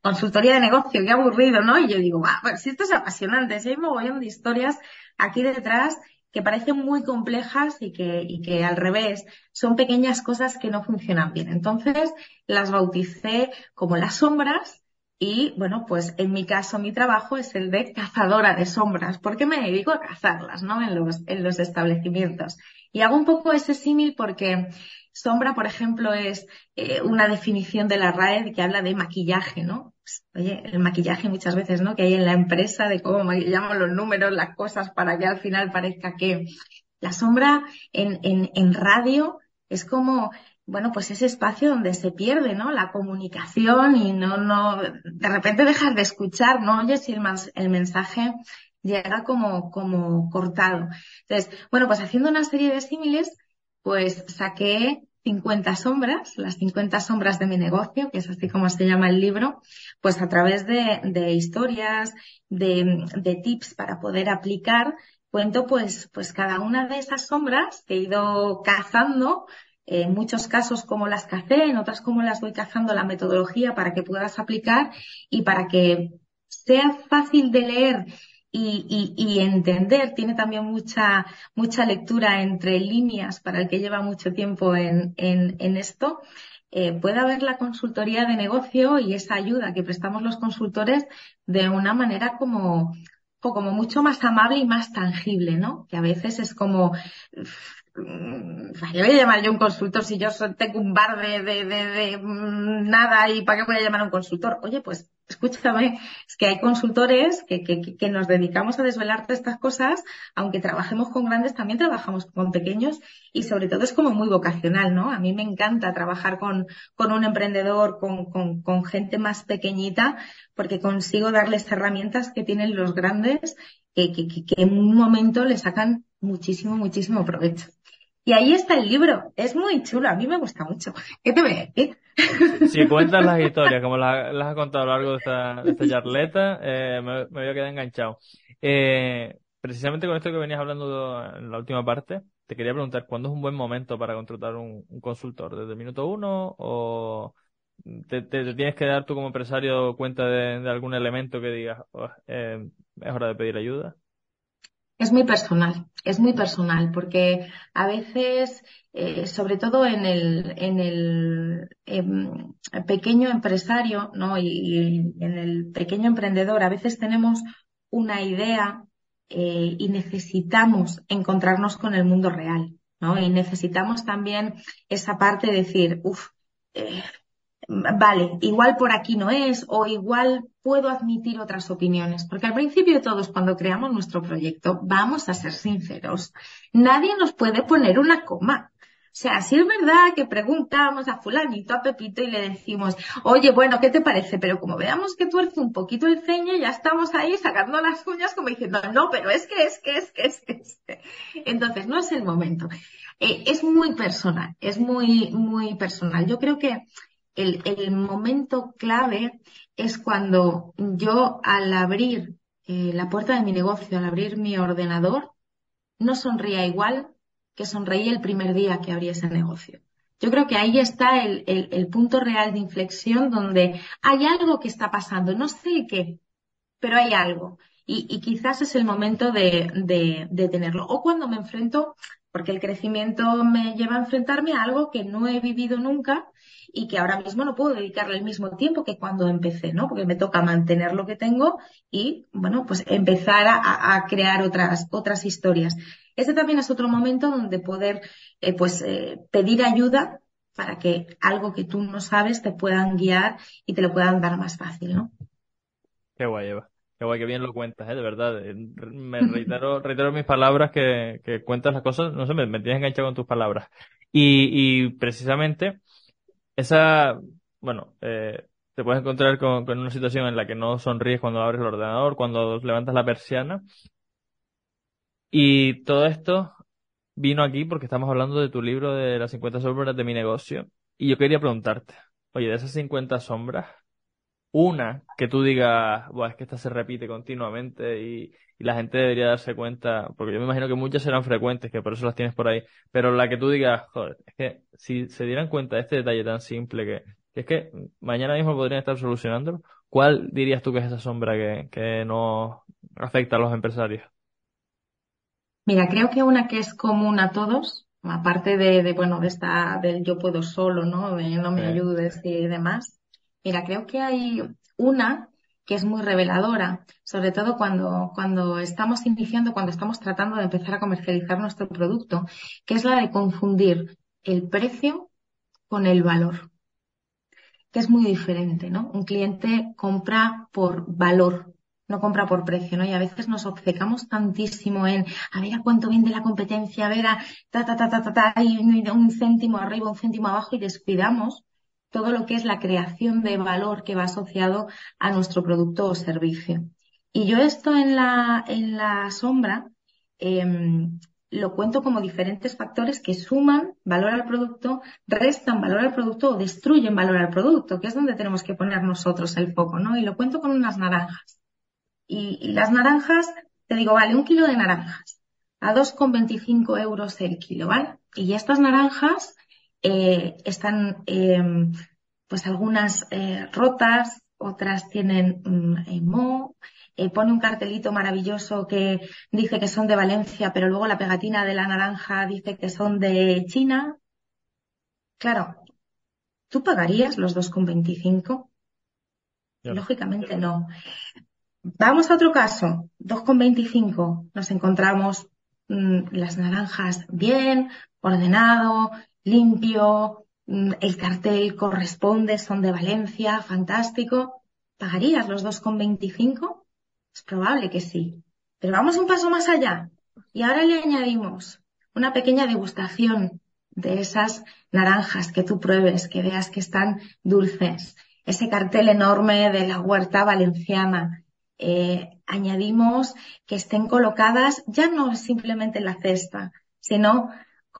consultoría de negocio, qué aburrido, ¿no? Y yo digo, va, pues si esto es apasionante, si hay un mogollón de historias aquí detrás que parecen muy complejas y que, y que al revés son pequeñas cosas que no funcionan bien. Entonces las bauticé como las sombras y bueno, pues en mi caso, mi trabajo es el de cazadora de sombras, porque me dedico a cazarlas, ¿no? En los, en los establecimientos. Y hago un poco ese símil porque sombra, por ejemplo, es eh, una definición de la RAE que habla de maquillaje, ¿no? Pues, oye, el maquillaje muchas veces, ¿no? Que hay en la empresa de cómo maquillamos los números, las cosas para que al final parezca que la sombra en, en, en radio es como bueno, pues ese espacio donde se pierde, ¿no? La comunicación y no, no, de repente dejas de escuchar, no oyes si el, el mensaje llega como, como cortado. Entonces, bueno, pues haciendo una serie de símiles, pues saqué 50 sombras, las 50 sombras de mi negocio, que es así como se llama el libro, pues a través de, historias, de, de tips para poder aplicar, cuento pues, pues cada una de esas sombras que he ido cazando en muchos casos como las cacé, en otras como las voy cazando la metodología para que puedas aplicar y para que sea fácil de leer y, y, entender. Tiene también mucha, mucha lectura entre líneas para el que lleva mucho tiempo en, en, en esto. Eh, pueda haber la consultoría de negocio y esa ayuda que prestamos los consultores de una manera como, como mucho más amable y más tangible, ¿no? Que a veces es como, ¿Para qué voy a llamar yo un consultor si yo tengo un bar de, de, de, mm, nada y para qué voy a llamar a un consultor? Oye, pues escúchame, es que hay consultores que, que, que nos dedicamos a desvelarte estas cosas, aunque trabajemos con grandes, también trabajamos con pequeños y sobre todo es como muy vocacional, ¿no? A mí me encanta trabajar con, con un emprendedor, con, con, con gente más pequeñita, porque consigo darles herramientas que tienen los grandes que, que, que en un momento le sacan muchísimo, muchísimo provecho. Y ahí está el libro. Es muy chulo. A mí me gusta mucho. ¿Qué te voy a decir? Si cuentas las historias como las, las has contado a lo largo de esta, de esta charleta, eh, me, me, voy a quedar enganchado. Eh, precisamente con esto que venías hablando en la última parte, te quería preguntar, ¿cuándo es un buen momento para contratar un, un consultor? ¿Desde el minuto uno o te, te, tienes que dar tú como empresario cuenta de, de algún elemento que digas, oh, eh, es hora de pedir ayuda? Es muy personal, es muy personal, porque a veces, eh, sobre todo en el, en el em, pequeño empresario, ¿no? Y, en el pequeño emprendedor, a veces tenemos una idea eh, y necesitamos encontrarnos con el mundo real, ¿no? Y necesitamos también esa parte de decir, uff, eh, vale, igual por aquí no es o igual puedo admitir otras opiniones, porque al principio todos cuando creamos nuestro proyecto, vamos a ser sinceros, nadie nos puede poner una coma. O sea, si es verdad que preguntamos a fulanito, a Pepito y le decimos, oye, bueno, ¿qué te parece? Pero como veamos que tuerce un poquito el ceño, ya estamos ahí sacando las uñas como diciendo, no, pero es que, es que, es que, es que. Es que. Entonces, no es el momento. Eh, es muy personal, es muy, muy personal. Yo creo que el, momento clave es cuando yo al abrir eh, la puerta de mi negocio, al abrir mi ordenador, no sonría igual que sonreí el primer día que abrí ese negocio. Yo creo que ahí está el, punto real de inflexión donde hay algo que está pasando, no sé qué, pero hay algo. y, quizás es el momento de, de, tenerlo. O cuando me enfrento, porque el crecimiento me lleva a enfrentarme a algo que no he vivido nunca y que ahora mismo no puedo dedicarle el mismo tiempo que cuando empecé, ¿no? Porque me toca mantener lo que tengo y, bueno, pues empezar a, crear otras, otras historias. Este también es otro momento donde poder, eh, pues, eh, pedir ayuda para que algo que tú no sabes te puedan guiar y te lo puedan dar más fácil, ¿no? Qué guay. Qué guay, que bien lo cuentas, ¿eh? De verdad. Eh, me reitero, reitero mis palabras que, que cuentas las cosas, no sé, me, me tienes enganchado con tus palabras. Y, y precisamente, esa, bueno, eh, te puedes encontrar con, con una situación en la que no sonríes cuando abres el ordenador, cuando levantas la persiana. Y todo esto vino aquí porque estamos hablando de tu libro de las 50 sombras de mi negocio. Y yo quería preguntarte, oye, de esas 50 sombras, una que tú digas, Buah, es que esta se repite continuamente y, y, la gente debería darse cuenta, porque yo me imagino que muchas serán frecuentes, que por eso las tienes por ahí, pero la que tú digas, joder, es que si se dieran cuenta de este detalle tan simple que, que es que mañana mismo podrían estar solucionándolo, ¿cuál dirías tú que es esa sombra que, que no afecta a los empresarios? Mira, creo que una que es común a todos, aparte de, de bueno, de esta, del yo puedo solo, ¿no? De no me ayudes y demás. Mira, creo que hay una que es muy reveladora, sobre todo cuando, cuando estamos iniciando, cuando estamos tratando de empezar a comercializar nuestro producto, que es la de confundir el precio con el valor, que es muy diferente, ¿no? Un cliente compra por valor, no compra por precio, ¿no? Y a veces nos obcecamos tantísimo en a ver a cuánto vende la competencia, a ver a ta ta ta ta ta, ta y un céntimo arriba, un céntimo abajo y descuidamos todo lo que es la creación de valor que va asociado a nuestro producto o servicio. Y yo esto en la, en la sombra em, lo cuento como diferentes factores que suman valor al producto, restan valor al producto o destruyen valor al producto, que es donde tenemos que poner nosotros el foco, ¿no? Y lo cuento con unas naranjas. Y, las naranjas, te digo, vale, un kilo de naranjas a 2,25 euros el kilo, ¿vale? Y estas naranjas eh, están, em, pues algunas eh, rotas, otras tienen mm, mo, eh, pone un cartelito maravilloso que dice que son de Valencia, pero luego la pegatina de la naranja dice que son de China. Claro, ¿tú pagarías los 2,25? Lógicamente no. Vamos a otro caso, 2,25. Nos encontramos mm, las naranjas bien, ordenado, limpio, mm, el cartel corresponde, son de Valencia, fantástico. ¿Pagarías los 2,25? Es probable que sí. Pero vamos un paso más allá. Y ahora le añadimos una pequeña degustación de esas naranjas que tú pruebes, que veas que están dulces. Ese cartel enorme de la huerta valenciana, eh, añadimos que estén colocadas ya no simplemente en la cesta, sino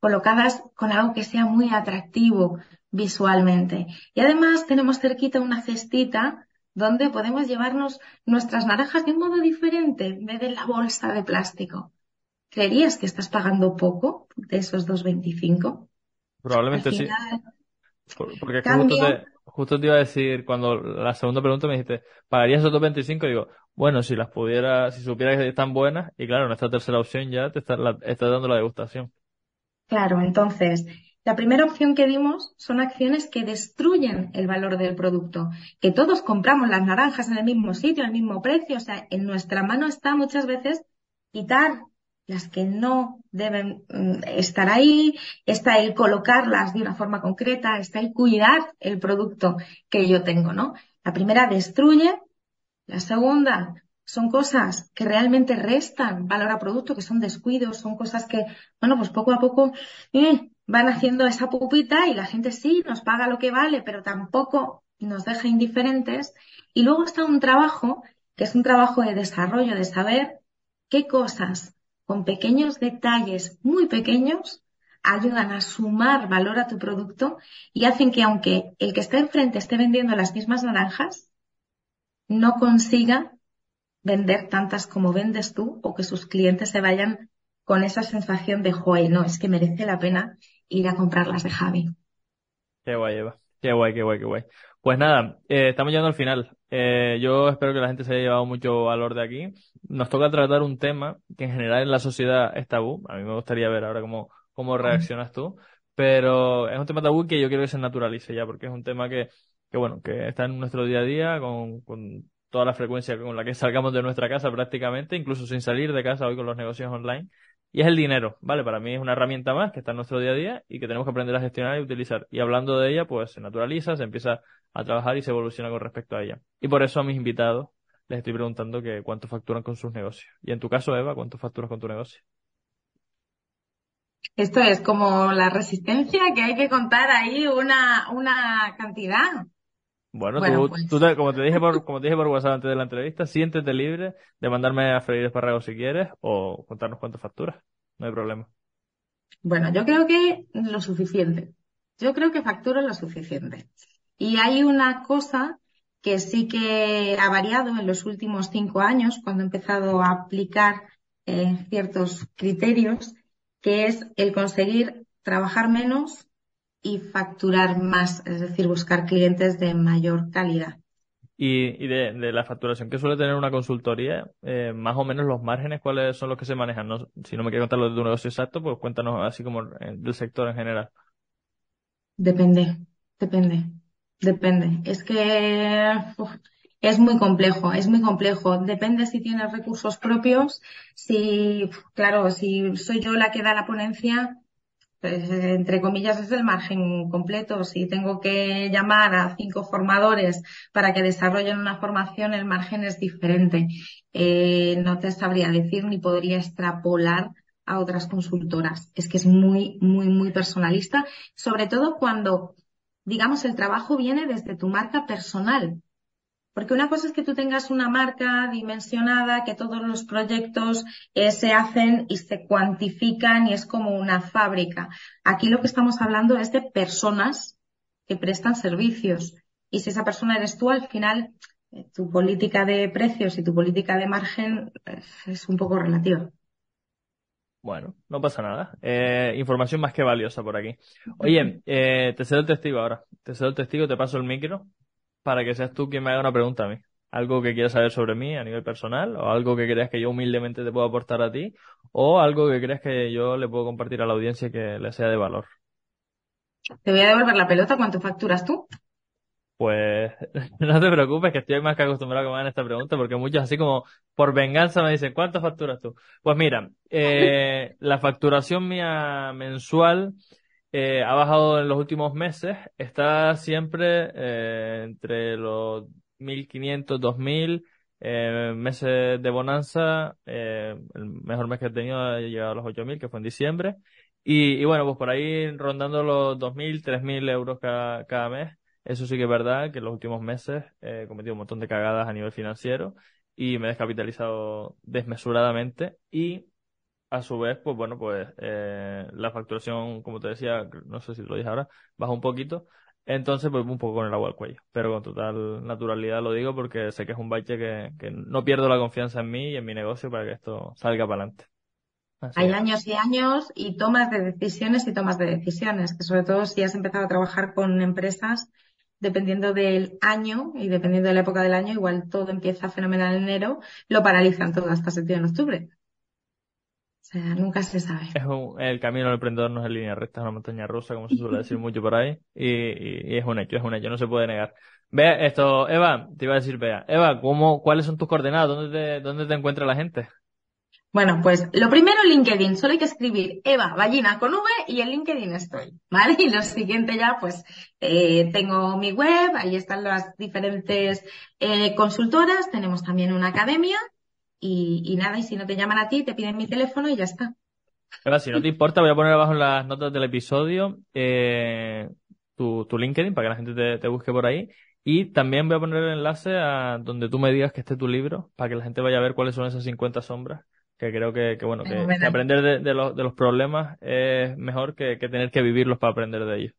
colocadas con algo que sea muy atractivo visualmente. Y además tenemos cerquita una cestita donde podemos llevarnos nuestras naranjas de un modo diferente en vez de la bolsa de plástico. ¿Creerías que estás pagando poco de esos 2,25? Probablemente sí. Porque justo te iba a decir, cuando la segunda pregunta me dijiste, ¿pagarías esos 2.25? Digo, bueno, si las pudiera, si supiera que están buenas, y claro, en esta tercera opción ya te está, dando la degustación. Claro, entonces, la primera opción que dimos son acciones que destruyen el valor del producto, que todos compramos las naranjas en el mismo sitio, al mismo precio, o sea, en nuestra mano está muchas veces quitar las que no deben mm, estar ahí, está el colocarlas de una forma concreta, está el cuidar el producto que yo tengo, ¿no? La primera destruye, la segunda son cosas que realmente restan valor a producto, que son descuidos, son cosas que, bueno, pues poco a poco eh, van haciendo esa pupita y la gente sí nos paga lo que vale, pero tampoco nos deja indiferentes. Y luego está un trabajo, que es un trabajo de desarrollo, de saber qué cosas con pequeños detalles muy pequeños, ayudan a sumar valor a tu producto y hacen que aunque el que está enfrente esté vendiendo las mismas naranjas, no consiga vender tantas como vendes tú o que sus clientes se vayan con esa sensación de, joder, no, es que merece la pena ir a comprarlas de Javi. Qué guay, Eva. Qué guay, qué guay, qué guay. Pues nada, eh, estamos llegando al final. Eh, yo espero que la gente se haya llevado mucho valor de aquí. Nos toca tratar un tema que en general en la sociedad es tabú. A mí me gustaría ver ahora cómo, cómo reaccionas tú. Pero es un tema tabú que yo quiero que se naturalice ya, porque es un tema que, que bueno, que está en nuestro día a día con, con toda la frecuencia con la que salgamos de nuestra casa prácticamente, incluso sin salir de casa hoy con los negocios online. Y es el dinero, ¿vale? Para mí es una herramienta más que está en nuestro día a día y que tenemos que aprender a gestionar y utilizar. Y hablando de ella, pues se naturaliza, se empieza a trabajar y se evoluciona con respecto a ella. Y por eso a mis invitados les estoy preguntando que cuánto facturan con sus negocios. Y en tu caso, Eva, ¿cuánto facturas con tu negocio? Esto es como la resistencia que hay que contar ahí una, una cantidad. Bueno, tú, pues. tú como te dije por, como te dije por WhatsApp antes de la entrevista, siéntete libre de mandarme a freír espárragos si quieres o contarnos cuántas facturas. No hay problema. Bueno, yo creo que lo suficiente. Yo creo que facturo lo suficiente. Y hay una cosa que sí que ha variado en los últimos cinco años, cuando he empezado a aplicar eh, ciertos criterios, que es el conseguir trabajar menos y facturar más, es decir, buscar clientes de mayor calidad. Y, y de, de, la facturación que suele tener una consultoría, eh, más o menos los márgenes, ¿cuáles son los que se manejan? No, si no me quieres contar lo de tu negocio exacto, pues cuéntanos así como del sector en general. Depende, depende, depende. Es que es muy complejo, es muy complejo. Depende si tienes recursos propios, si, claro, si soy yo la que da la ponencia, entre comillas, es el margen completo. Si tengo que llamar a cinco formadores para que desarrollen una formación, el margen es diferente. Eh, no te sabría decir ni podría extrapolar a otras consultoras. Es que es muy, muy, muy personalista, sobre todo cuando, digamos, el trabajo viene desde tu marca personal. Porque una cosa es que tú tengas una marca dimensionada, que todos los proyectos eh, se hacen y se cuantifican y es como una fábrica. Aquí lo que estamos hablando es de personas que prestan servicios. Y si esa persona eres tú, al final eh, tu política de precios y tu política de margen eh, es un poco relativa. Bueno, no pasa nada. información más que valiosa por aquí. Oye, te cedo el testigo ahora. Te cedo el testigo, te paso el micro para que seas tú quien me haga una pregunta a mí. Algo que quieras saber sobre mí a nivel personal, o algo que creas que yo humildemente te puedo aportar a ti, o algo que creas que yo le puedo compartir a la audiencia que le sea de valor. Te voy a devolver la pelota, ¿cuánto facturas tú? Pues no te preocupes, que estoy más que acostumbrado a que me hagan esta pregunta, porque muchos así como por venganza me dicen, ¿cuánto facturas tú? Pues mira, eh, la facturación mía mensual eh, ha bajado en los últimos meses, está siempre eh, entre los 1500, 2000 eh, meses de bonanza. Eh, el mejor mes que he tenido ha llegado a los 8000, que fue en diciembre. Y, y, bueno, pues por ahí rondando los 2000, 3000 euros cada, cada mes. Eso sí que es verdad que en los últimos meses he cometido un montón de cagadas a nivel financiero y me he descapitalizado desmesuradamente y a su vez, pues bueno, pues eh, la facturación, como te decía, no sé si lo dije ahora, baja un poquito. Entonces, pues un poco con el agua al cuello. Pero con total naturalidad lo digo porque sé que es un bache que, que no pierdo la confianza en mí y en mi negocio para que esto salga para adelante. Hay años y años y tomas de decisiones y tomas de decisiones, que sobre todo si has empezado a trabajar con empresas, dependiendo del año y dependiendo de la época del año, igual todo empieza fenomenal en enero, lo paralizan todo hasta septiembre, octubre nunca se sabe. Es el camino del emprendedor no es en línea recta, es una montaña rusa, como se suele decir mucho por ahí, y, es un hecho, es un hecho, no se puede negar. Ve esto, Eva, te iba a decir, vea, Eva, ¿cómo, ¿cuáles son tus coordenadas? ¿Dónde te, dónde te encuentra la gente? Bueno, pues lo primero LinkedIn, solo hay que escribir Eva Ballina con V y en LinkedIn estoy, ¿vale? Y lo siguiente ya, pues eh, tengo mi web, ahí están las diferentes eh, consultoras, tenemos también una academia y, nada, y si no te llaman a ti, te piden mi teléfono y ya está. Ahora, si no te importa, voy a poner abajo en las notas del episodio eh, tu, tu LinkedIn para que la gente te, busque por ahí. Y también voy a poner el enlace a donde tú me digas que esté tu libro, para que la gente vaya a ver cuáles son esas 50 sombras, que creo que, que bueno, que, aprender de, de, los, de los problemas es mejor que, que tener que vivirlos para aprender de ellos.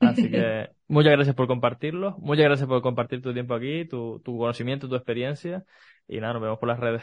Así que muchas gracias por compartirlo, muchas gracias por compartir tu tiempo aquí, tu, tu conocimiento, tu experiencia. Y nada, nos vemos por las redes.